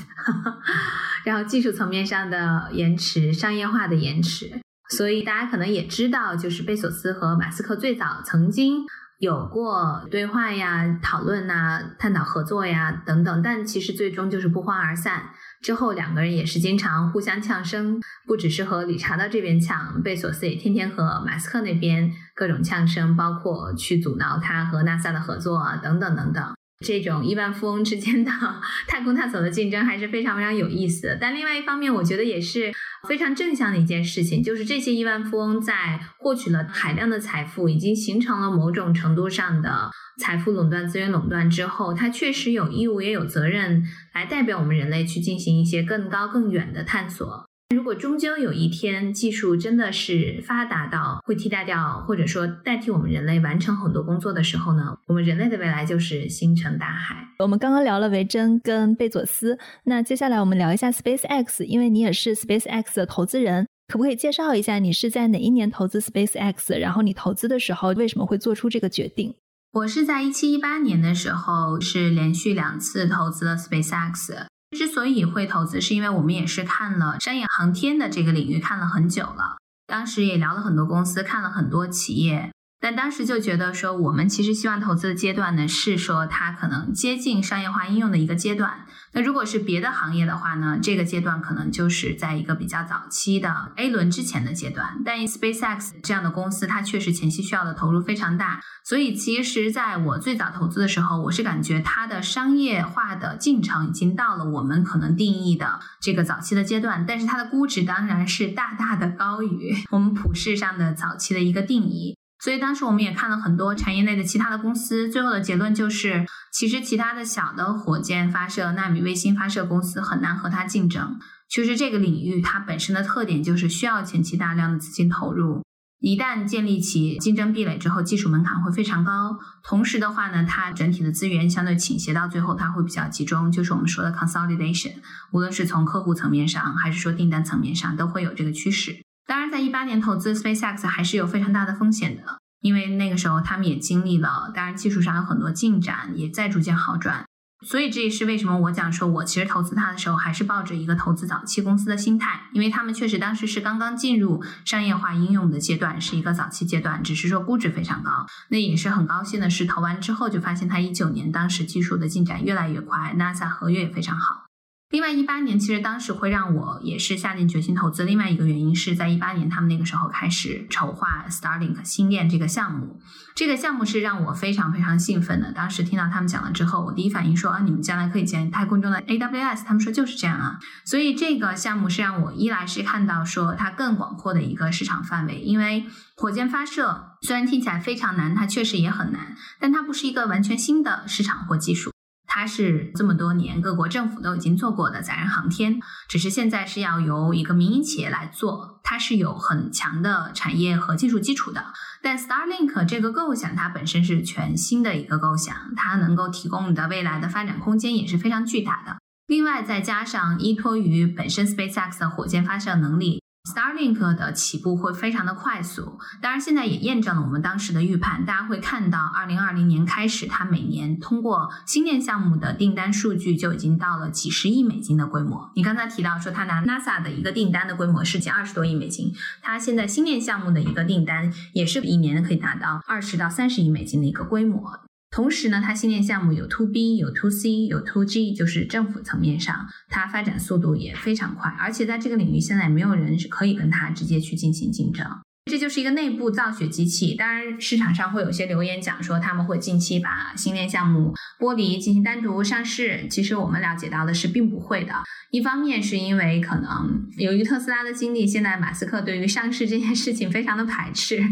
(laughs) 然后技术层面上的延迟、商业化的延迟，所以大家可能也知道，就是贝索斯和马斯克最早曾经有过对话呀、讨论呐、探讨合作呀等等，但其实最终就是不欢而散。之后两个人也是经常互相呛声，不只是和理查德这边呛，贝索斯也天天和马斯克那边各种呛声，包括去阻挠他和 NASA 的合作啊，等等等等。这种亿万富翁之间的 (laughs) 太空探索的竞争还是非常非常有意思的。但另外一方面，我觉得也是非常正向的一件事情，就是这些亿万富翁在获取了海量的财富，已经形成了某种程度上的财富垄断、资源垄断之后，他确实有义务也有责任来代表我们人类去进行一些更高更远的探索。如果终究有一天技术真的是发达到会替代掉或者说代替我们人类完成很多工作的时候呢，我们人类的未来就是星辰大海。我们刚刚聊了维珍跟贝佐斯，那接下来我们聊一下 SpaceX，因为你也是 SpaceX 的投资人，可不可以介绍一下你是在哪一年投资 SpaceX？然后你投资的时候为什么会做出这个决定？我是在一七一八年的时候是连续两次投资了 SpaceX。之所以会投资，是因为我们也是看了商业航天的这个领域看了很久了，当时也聊了很多公司，看了很多企业。但当时就觉得说，我们其实希望投资的阶段呢，是说它可能接近商业化应用的一个阶段。那如果是别的行业的话呢，这个阶段可能就是在一个比较早期的 A 轮之前的阶段。但 SpaceX 这样的公司，它确实前期需要的投入非常大。所以其实在我最早投资的时候，我是感觉它的商业化的进程已经到了我们可能定义的这个早期的阶段。但是它的估值当然是大大的高于我们普世上的早期的一个定义。所以当时我们也看了很多产业内的其他的公司，最后的结论就是，其实其他的小的火箭发射、纳米卫星发射公司很难和它竞争。其实这个领域它本身的特点就是需要前期大量的资金投入，一旦建立起竞争壁垒之后，技术门槛会非常高。同时的话呢，它整体的资源相对倾斜到最后，它会比较集中，就是我们说的 consolidation。无论是从客户层面上，还是说订单层面上，都会有这个趋势。当然，在一八年投资 SpaceX 还是有非常大的风险的，因为那个时候他们也经历了，当然技术上有很多进展，也在逐渐好转。所以这也是为什么我讲说，我其实投资它的时候还是抱着一个投资早期公司的心态，因为他们确实当时是刚刚进入商业化应用的阶段，是一个早期阶段，只是说估值非常高。那也是很高兴的是，投完之后就发现它一九年当时技术的进展越来越快，NASA 合约也非常好。另外，一八年其实当时会让我也是下定决心投资。另外一个原因是在一八年，他们那个时候开始筹划 Starlink 星链这个项目。这个项目是让我非常非常兴奋的。当时听到他们讲了之后，我第一反应说啊，你们将来可以建太空中的 AWS。他们说就是这样啊。所以这个项目是让我一来是看到说它更广阔的一个市场范围，因为火箭发射虽然听起来非常难，它确实也很难，但它不是一个完全新的市场或技术。它是这么多年各国政府都已经做过的载人航天，只是现在是要由一个民营企业来做，它是有很强的产业和技术基础的。但 Starlink 这个构想它本身是全新的一个构想，它能够提供的未来的发展空间也是非常巨大的。另外再加上依托于本身 SpaceX 的火箭发射能力。Starlink 的起步会非常的快速，当然现在也验证了我们当时的预判。大家会看到，二零二零年开始，它每年通过星链项目的订单数据就已经到了几十亿美金的规模。你刚才提到说，它拿 NASA 的一个订单的规模是近二十多亿美金，它现在星链项目的一个订单也是一年可以达到二十到三十亿美金的一个规模。同时呢，它新建项目有 to B、有 to C、有 to G，就是政府层面上，它发展速度也非常快，而且在这个领域现在没有人是可以跟它直接去进行竞争。这就是一个内部造血机器。当然，市场上会有些留言讲说他们会近期把新链项目剥离进行单独上市。其实我们了解到的是并不会的。一方面是因为可能由于特斯拉的经历，现在马斯克对于上市这件事情非常的排斥，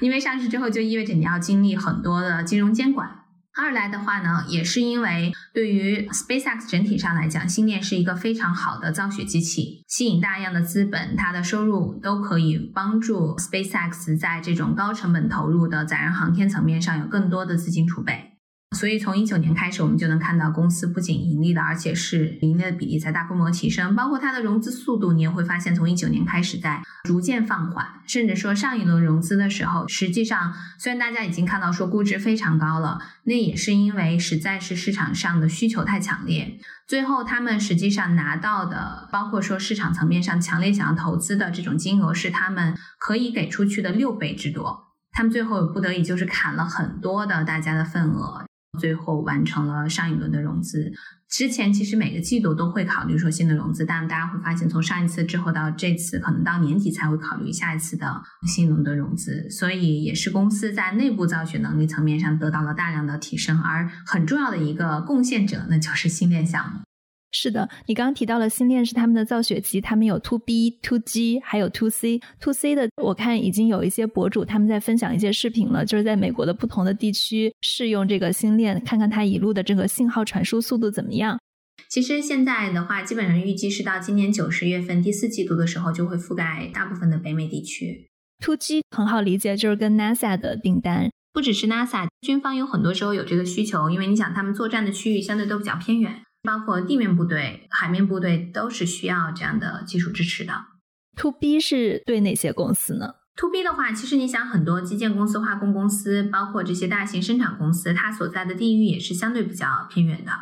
因为上市之后就意味着你要经历很多的金融监管。二来的话呢，也是因为对于 SpaceX 整体上来讲，星链是一个非常好的造血机器，吸引大量的资本，它的收入都可以帮助 SpaceX 在这种高成本投入的载人航天层面上有更多的资金储备。所以从一九年开始，我们就能看到公司不仅盈利了，而且是盈利的比例在大规模提升。包括它的融资速度，你也会发现从一九年开始在逐渐放缓，甚至说上一轮融资的时候，实际上虽然大家已经看到说估值非常高了，那也是因为实在是市场上的需求太强烈。最后他们实际上拿到的，包括说市场层面上强烈想要投资的这种金额，是他们可以给出去的六倍之多。他们最后不得已就是砍了很多的大家的份额。最后完成了上一轮的融资。之前其实每个季度都会考虑说新的融资，但大家会发现，从上一次之后到这次，可能到年底才会考虑下一次的新轮的融资。所以也是公司在内部造血能力层面上得到了大量的提升，而很重要的一个贡献者，那就是新链项目。是的，你刚刚提到了星链是他们的造血机，他们有 To B、To G，还有 To C。To C 的，我看已经有一些博主他们在分享一些视频了，就是在美国的不同的地区试用这个星链，看看它一路的这个信号传输速度怎么样。其实现在的话，基本上预计是到今年九十月份第四季度的时候，就会覆盖大部分的北美地区。To G 很好理解，就是跟 NASA 的订单，不只是 NASA，军方有很多时候有这个需求，因为你想他们作战的区域相对都比较偏远。包括地面部队、海面部队都是需要这样的技术支持的。To B 是对哪些公司呢？To B 的话，其实你想，很多基建公司、化工公司，包括这些大型生产公司，它所在的地域也是相对比较偏远的。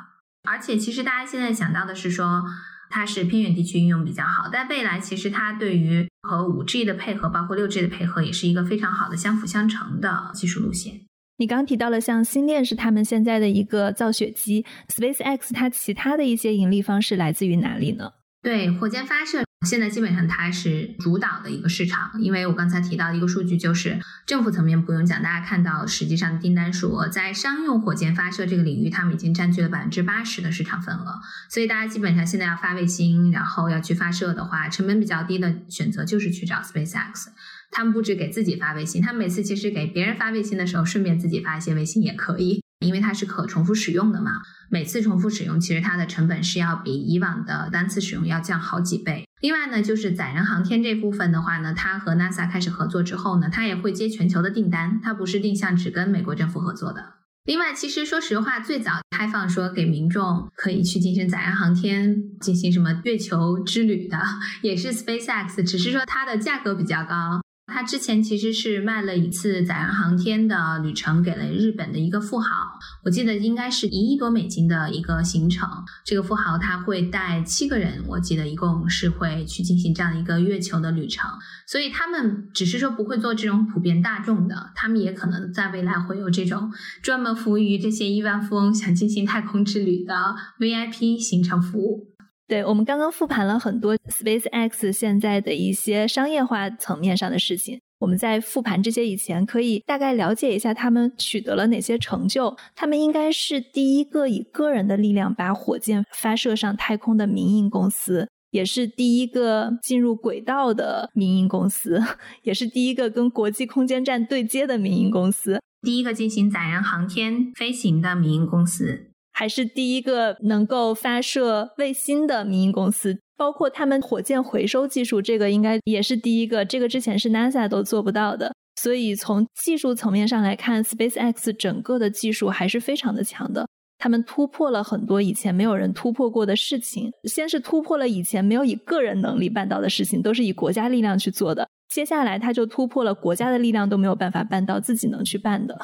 而且，其实大家现在想到的是说，它是偏远地区应用比较好，但未来其实它对于和五 G 的配合，包括六 G 的配合，也是一个非常好的相辅相成的技术路线。你刚提到了像星链是他们现在的一个造血机，SpaceX 它其他的一些盈利方式来自于哪里呢？对，火箭发射现在基本上它是主导的一个市场，因为我刚才提到的一个数据就是政府层面不用讲，大家看到实际上订单数额在商用火箭发射这个领域，他们已经占据了百分之八十的市场份额，所以大家基本上现在要发卫星，然后要去发射的话，成本比较低的选择就是去找 SpaceX。他们不止给自己发微信，他们每次其实给别人发微信的时候，顺便自己发一些微信也可以，因为它是可重复使用的嘛。每次重复使用，其实它的成本是要比以往的单次使用要降好几倍。另外呢，就是载人航天这部分的话呢，它和 NASA 开始合作之后呢，它也会接全球的订单，它不是定向只跟美国政府合作的。另外，其实说实话，最早开放说给民众可以去进行载人航天，进行什么月球之旅的，也是 SpaceX，只是说它的价格比较高。他之前其实是卖了一次载人航天的旅程给了日本的一个富豪，我记得应该是一亿多美金的一个行程。这个富豪他会带七个人，我记得一共是会去进行这样一个月球的旅程。所以他们只是说不会做这种普遍大众的，他们也可能在未来会有这种专门服务于这些亿万富翁想进行太空之旅的 VIP 行程服务。对我们刚刚复盘了很多 SpaceX 现在的一些商业化层面上的事情。我们在复盘这些以前，可以大概了解一下他们取得了哪些成就。他们应该是第一个以个人的力量把火箭发射上太空的民营公司，也是第一个进入轨道的民营公司，(laughs) 也是第一个跟国际空间站对接的民营公司，第一个进行载人航天飞行的民营公司。还是第一个能够发射卫星的民营公司，包括他们火箭回收技术，这个应该也是第一个。这个之前是 NASA 都做不到的。所以从技术层面上来看，SpaceX 整个的技术还是非常的强的。他们突破了很多以前没有人突破过的事情。先是突破了以前没有以个人能力办到的事情，都是以国家力量去做的。接下来他就突破了国家的力量都没有办法办到，自己能去办的。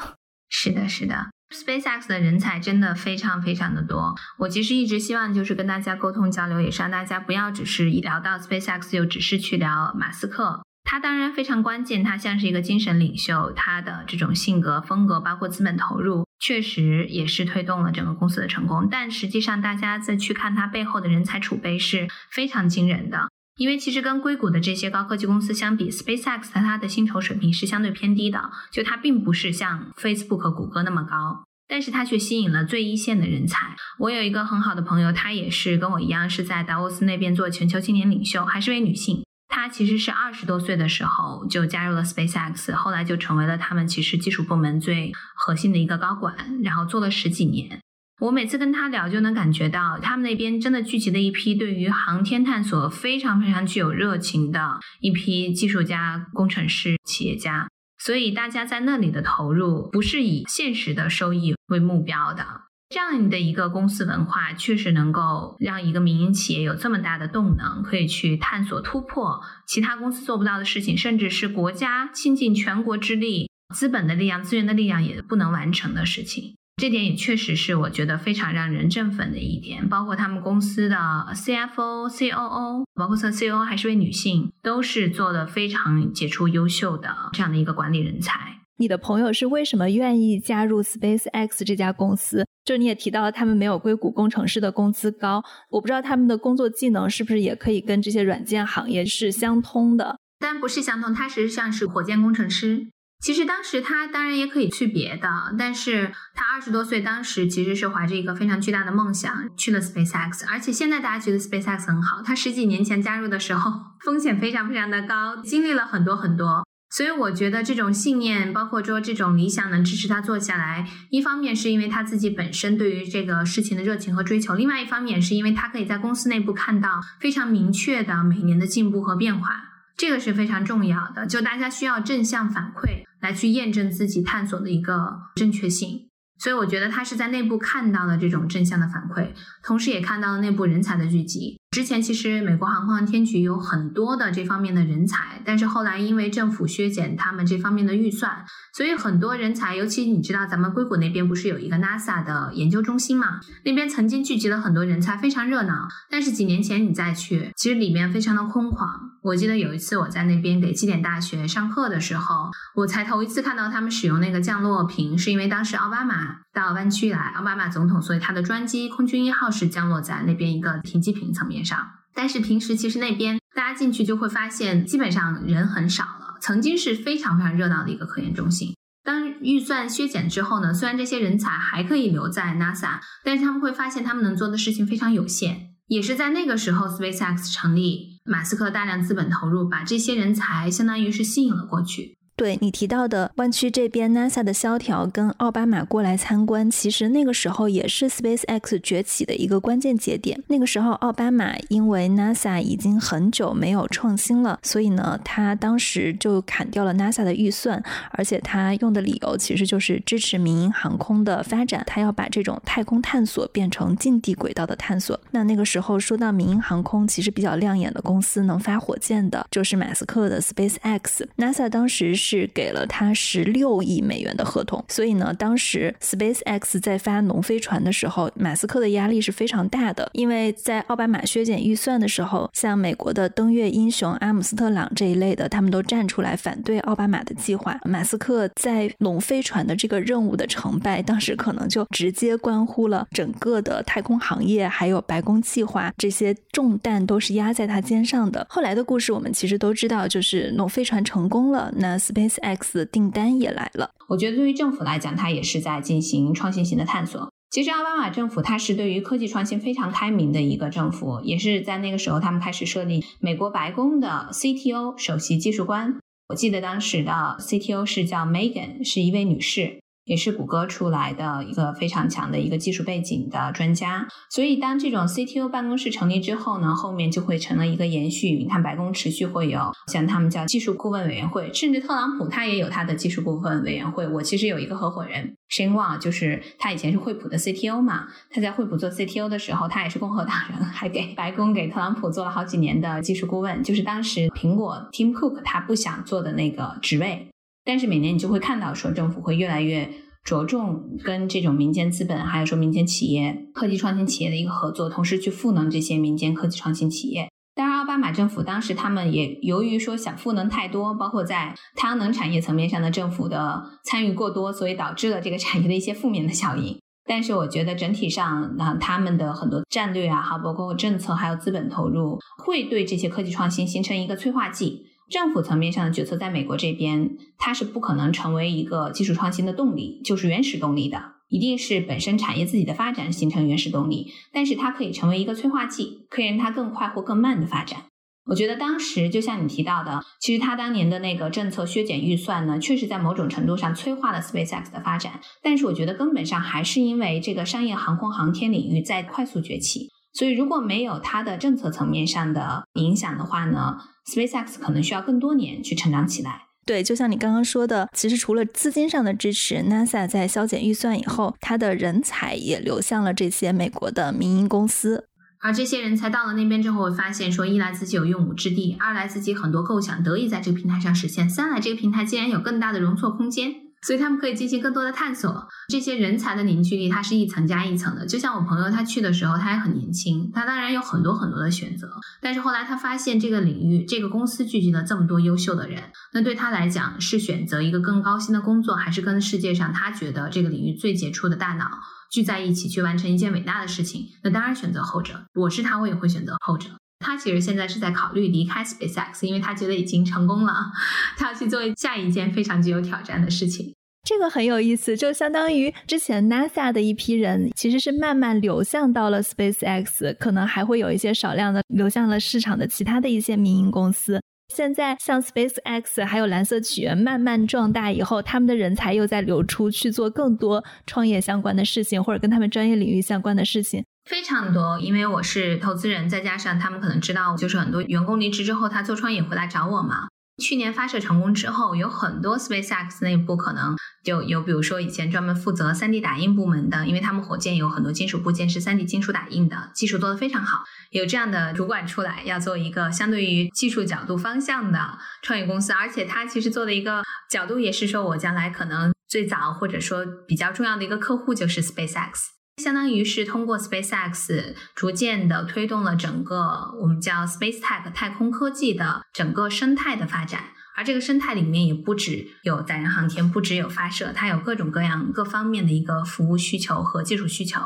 是的，是的。SpaceX 的人才真的非常非常的多。我其实一直希望就是跟大家沟通交流，也是让大家不要只是一聊到 SpaceX 就只是去聊马斯克。他当然非常关键，他像是一个精神领袖，他的这种性格风格，包括资本投入，确实也是推动了整个公司的成功。但实际上，大家再去看他背后的人才储备是非常惊人的。因为其实跟硅谷的这些高科技公司相比，SpaceX 它的薪酬水平是相对偏低的，就它并不是像 Facebook、谷歌那么高，但是它却吸引了最一线的人才。我有一个很好的朋友，她也是跟我一样是在达沃斯那边做全球青年领袖，还是位女性。她其实是二十多岁的时候就加入了 SpaceX，后来就成为了他们其实技术部门最核心的一个高管，然后做了十几年。我每次跟他聊，就能感觉到他们那边真的聚集了一批对于航天探索非常非常具有热情的一批技术家、工程师、企业家。所以大家在那里的投入不是以现实的收益为目标的。这样的一个公司文化，确实能够让一个民营企业有这么大的动能，可以去探索突破其他公司做不到的事情，甚至是国家倾尽全国之力、资本的力量、资源的力量也不能完成的事情。这点也确实是我觉得非常让人振奋的一点，包括他们公司的 CFO、COO，包括 COO 还是位女性，都是做的非常杰出、优秀的这样的一个管理人才。你的朋友是为什么愿意加入 SpaceX 这家公司？就你也提到了，他们没有硅谷工程师的工资高，我不知道他们的工作技能是不是也可以跟这些软件行业是相通的？但不是相通，他实际上是火箭工程师。其实当时他当然也可以去别的，但是他二十多岁，当时其实是怀着一个非常巨大的梦想去了 SpaceX，而且现在大家觉得 SpaceX 很好，他十几年前加入的时候风险非常非常的高，经历了很多很多，所以我觉得这种信念，包括说这种理想能支持他做下来，一方面是因为他自己本身对于这个事情的热情和追求，另外一方面是因为他可以在公司内部看到非常明确的每年的进步和变化。这个是非常重要的，就大家需要正向反馈来去验证自己探索的一个正确性。所以我觉得他是在内部看到了这种正向的反馈，同时也看到了内部人才的聚集。之前其实美国航空航天局有很多的这方面的人才，但是后来因为政府削减他们这方面的预算。所以很多人才，尤其你知道，咱们硅谷那边不是有一个 NASA 的研究中心嘛？那边曾经聚集了很多人才，非常热闹。但是几年前你再去，其实里面非常的空旷。我记得有一次我在那边给基点大学上课的时候，我才头一次看到他们使用那个降落屏，是因为当时奥巴马到湾区来，奥巴马总统，所以他的专机空军一号是降落在那边一个停机坪层面上。但是平时其实那边大家进去就会发现，基本上人很少了。曾经是非常非常热闹的一个科研中心。当预算削减之后呢，虽然这些人才还可以留在 NASA，但是他们会发现他们能做的事情非常有限。也是在那个时候，SpaceX 成立，马斯克大量资本投入，把这些人才相当于是吸引了过去。对你提到的湾区这边 NASA 的萧条跟奥巴马过来参观，其实那个时候也是 SpaceX 崛起的一个关键节点。那个时候奥巴马因为 NASA 已经很久没有创新了，所以呢，他当时就砍掉了 NASA 的预算，而且他用的理由其实就是支持民营航空的发展，他要把这种太空探索变成近地轨道的探索。那那个时候说到民营航空，其实比较亮眼的公司能发火箭的就是马斯克的 SpaceX。NASA 当时是给了他十六亿美元的合同，所以呢，当时 SpaceX 在发农飞船的时候，马斯克的压力是非常大的，因为在奥巴马削减预算的时候，像美国的登月英雄阿姆斯特朗这一类的，他们都站出来反对奥巴马的计划。马斯克在龙飞船的这个任务的成败，当时可能就直接关乎了整个的太空行业，还有白宫计划这些重担都是压在他肩上的。后来的故事我们其实都知道，就是龙飞船成功了，那 SpaceX 的订单也来了。我觉得对于政府来讲，它也是在进行创新型的探索。其实奥巴马政府它是对于科技创新非常开明的一个政府，也是在那个时候他们开始设立美国白宫的 CTO 首席技术官。我记得当时的 CTO 是叫 Megan，是一位女士。也是谷歌出来的一个非常强的一个技术背景的专家，所以当这种 CTO 办公室成立之后呢，后面就会成了一个延续。你看，白宫持续会有像他们叫技术顾问委员会，甚至特朗普他也有他的技术顾问委员会。我其实有一个合伙人 s h a n w a 就是他以前是惠普的 CTO 嘛，他在惠普做 CTO 的时候，他也是共和党人，还给白宫给特朗普做了好几年的技术顾问，就是当时苹果 Tim Cook 他不想做的那个职位。但是每年你就会看到，说政府会越来越着重跟这种民间资本，还有说民间企业、科技创新企业的一个合作，同时去赋能这些民间科技创新企业。当然，奥巴马政府当时他们也由于说想赋能太多，包括在太阳能产业层面上的政府的参与过多，所以导致了这个产业的一些负面的效应。但是我觉得整体上，那他们的很多战略啊，哈，包括政策还有资本投入，会对这些科技创新形成一个催化剂。政府层面上的决策，在美国这边，它是不可能成为一个技术创新的动力，就是原始动力的，一定是本身产业自己的发展形成原始动力。但是它可以成为一个催化剂，可以让它更快或更慢的发展。我觉得当时就像你提到的，其实他当年的那个政策削减预算呢，确实在某种程度上催化了 SpaceX 的发展。但是我觉得根本上还是因为这个商业航空航天领域在快速崛起。所以，如果没有它的政策层面上的影响的话呢，SpaceX 可能需要更多年去成长起来。对，就像你刚刚说的，其实除了资金上的支持，NASA 在削减预算以后，它的人才也流向了这些美国的民营公司。而这些人才到了那边之后，会发现说，一来自己有用武之地，二来自己很多构想得以在这个平台上实现，三来这个平台竟然有更大的容错空间。所以他们可以进行更多的探索。这些人才的凝聚力，它是一层加一层的。就像我朋友他去的时候，他也很年轻，他当然有很多很多的选择。但是后来他发现这个领域，这个公司聚集了这么多优秀的人，那对他来讲是选择一个更高薪的工作，还是跟世界上他觉得这个领域最杰出的大脑聚在一起去完成一件伟大的事情？那当然选择后者。我是他，我也会选择后者。他其实现在是在考虑离开 SpaceX，因为他觉得已经成功了，他要去做下一件非常具有挑战的事情。这个很有意思，就相当于之前 NASA 的一批人其实是慢慢流向到了 SpaceX，可能还会有一些少量的流向了市场的其他的一些民营公司。现在像 SpaceX 还有蓝色起源慢慢壮大以后，他们的人才又在流出去做更多创业相关的事情，或者跟他们专业领域相关的事情。非常多，因为我是投资人，再加上他们可能知道，就是很多员工离职之后，他做创业回来找我嘛。去年发射成功之后，有很多 SpaceX 内部可能就有，比如说以前专门负责 3D 打印部门的，因为他们火箭有很多金属部件是 3D 金属打印的，技术做得非常好。有这样的主管出来，要做一个相对于技术角度方向的创业公司，而且他其实做的一个角度也是说，我将来可能最早或者说比较重要的一个客户就是 SpaceX。相当于是通过 SpaceX 逐渐的推动了整个我们叫 Space Tech 太空科技的整个生态的发展，而这个生态里面也不只有载人航天，不只有发射，它有各种各样各方面的一个服务需求和技术需求。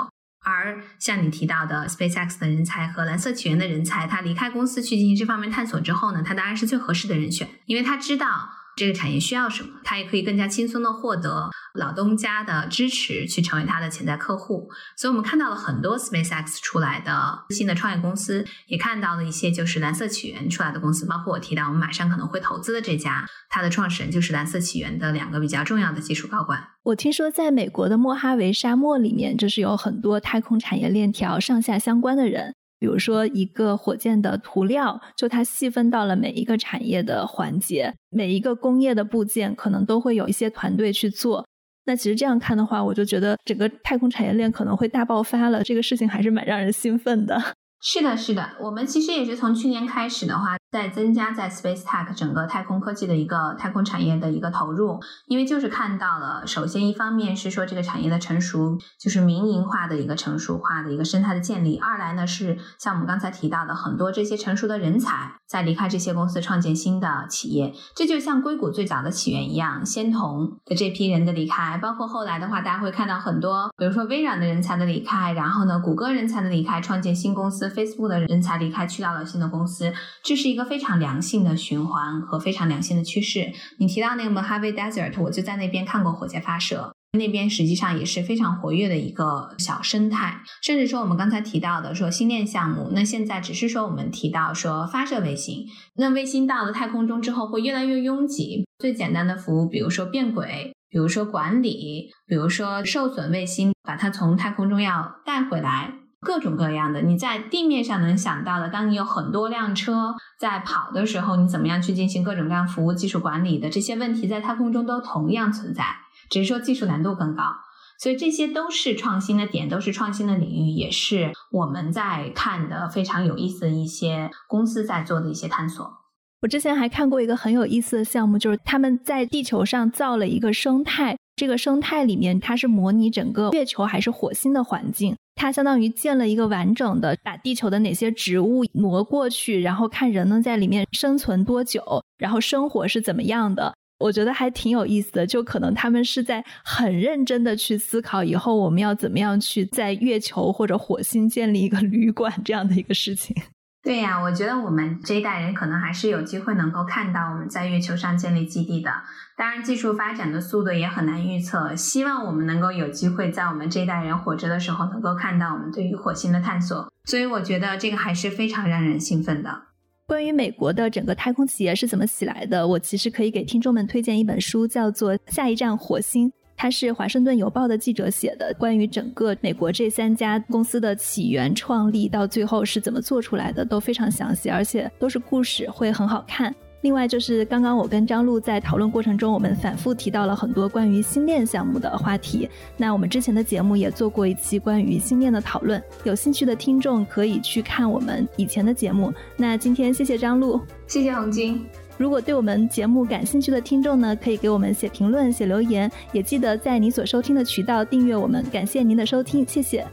而像你提到的 SpaceX 的人才和蓝色起源的人才，他离开公司去进行这方面探索之后呢，他当然是最合适的人选，因为他知道。这个产业需要什么，他也可以更加轻松的获得老东家的支持，去成为他的潜在客户。所以，我们看到了很多 SpaceX 出来的新的创业公司，也看到了一些就是蓝色起源出来的公司，包括我提到我们马上可能会投资的这家，它的创始人就是蓝色起源的两个比较重要的技术高管。我听说，在美国的莫哈维沙漠里面，就是有很多太空产业链条上下相关的人。比如说，一个火箭的涂料，就它细分到了每一个产业的环节，每一个工业的部件，可能都会有一些团队去做。那其实这样看的话，我就觉得整个太空产业链可能会大爆发了。这个事情还是蛮让人兴奋的。是的，是的，我们其实也是从去年开始的话。在增加在 Space Tech 整个太空科技的一个太空产业的一个投入，因为就是看到了，首先一方面是说这个产业的成熟，就是民营化的一个成熟化的一个生态的建立；二来呢是像我们刚才提到的很多这些成熟的人才在离开这些公司创建新的企业，这就像硅谷最早的起源一样，仙童的这批人的离开，包括后来的话，大家会看到很多，比如说微软的人才的离开，然后呢，谷歌人才的离开，创建新公司；Facebook 的人才离开，去到了新的公司，这是一个。非常良性的循环和非常良性的趋势。你提到那个 Mojave Desert，我就在那边看过火箭发射，那边实际上也是非常活跃的一个小生态。甚至说我们刚才提到的说星链项目，那现在只是说我们提到说发射卫星，那卫星到了太空中之后会越来越拥挤。最简单的服务，比如说变轨，比如说管理，比如说受损卫星，把它从太空中要带回来。各种各样的，你在地面上能想到的，当你有很多辆车在跑的时候，你怎么样去进行各种各样服务、技术管理的这些问题，在太空中都同样存在，只是说技术难度更高。所以这些都是创新的点，都是创新的领域，也是我们在看的非常有意思的一些公司在做的一些探索。我之前还看过一个很有意思的项目，就是他们在地球上造了一个生态，这个生态里面它是模拟整个月球还是火星的环境。它相当于建了一个完整的，把地球的哪些植物挪过去，然后看人能在里面生存多久，然后生活是怎么样的。我觉得还挺有意思的，就可能他们是在很认真的去思考以后我们要怎么样去在月球或者火星建立一个旅馆这样的一个事情。对呀，我觉得我们这一代人可能还是有机会能够看到我们在月球上建立基地的。当然，技术发展的速度也很难预测。希望我们能够有机会在我们这一代人活着的时候，能够看到我们对于火星的探索。所以，我觉得这个还是非常让人兴奋的。关于美国的整个太空企业是怎么起来的，我其实可以给听众们推荐一本书，叫做《下一站火星》。它是华盛顿邮报的记者写的，关于整个美国这三家公司的起源、创立到最后是怎么做出来的，都非常详细，而且都是故事，会很好看。另外就是刚刚我跟张璐在讨论过程中，我们反复提到了很多关于新链项目的话题。那我们之前的节目也做过一期关于新链的讨论，有兴趣的听众可以去看我们以前的节目。那今天谢谢张璐，谢谢红晶。如果对我们节目感兴趣的听众呢，可以给我们写评论、写留言，也记得在你所收听的渠道订阅我们。感谢您的收听，谢谢。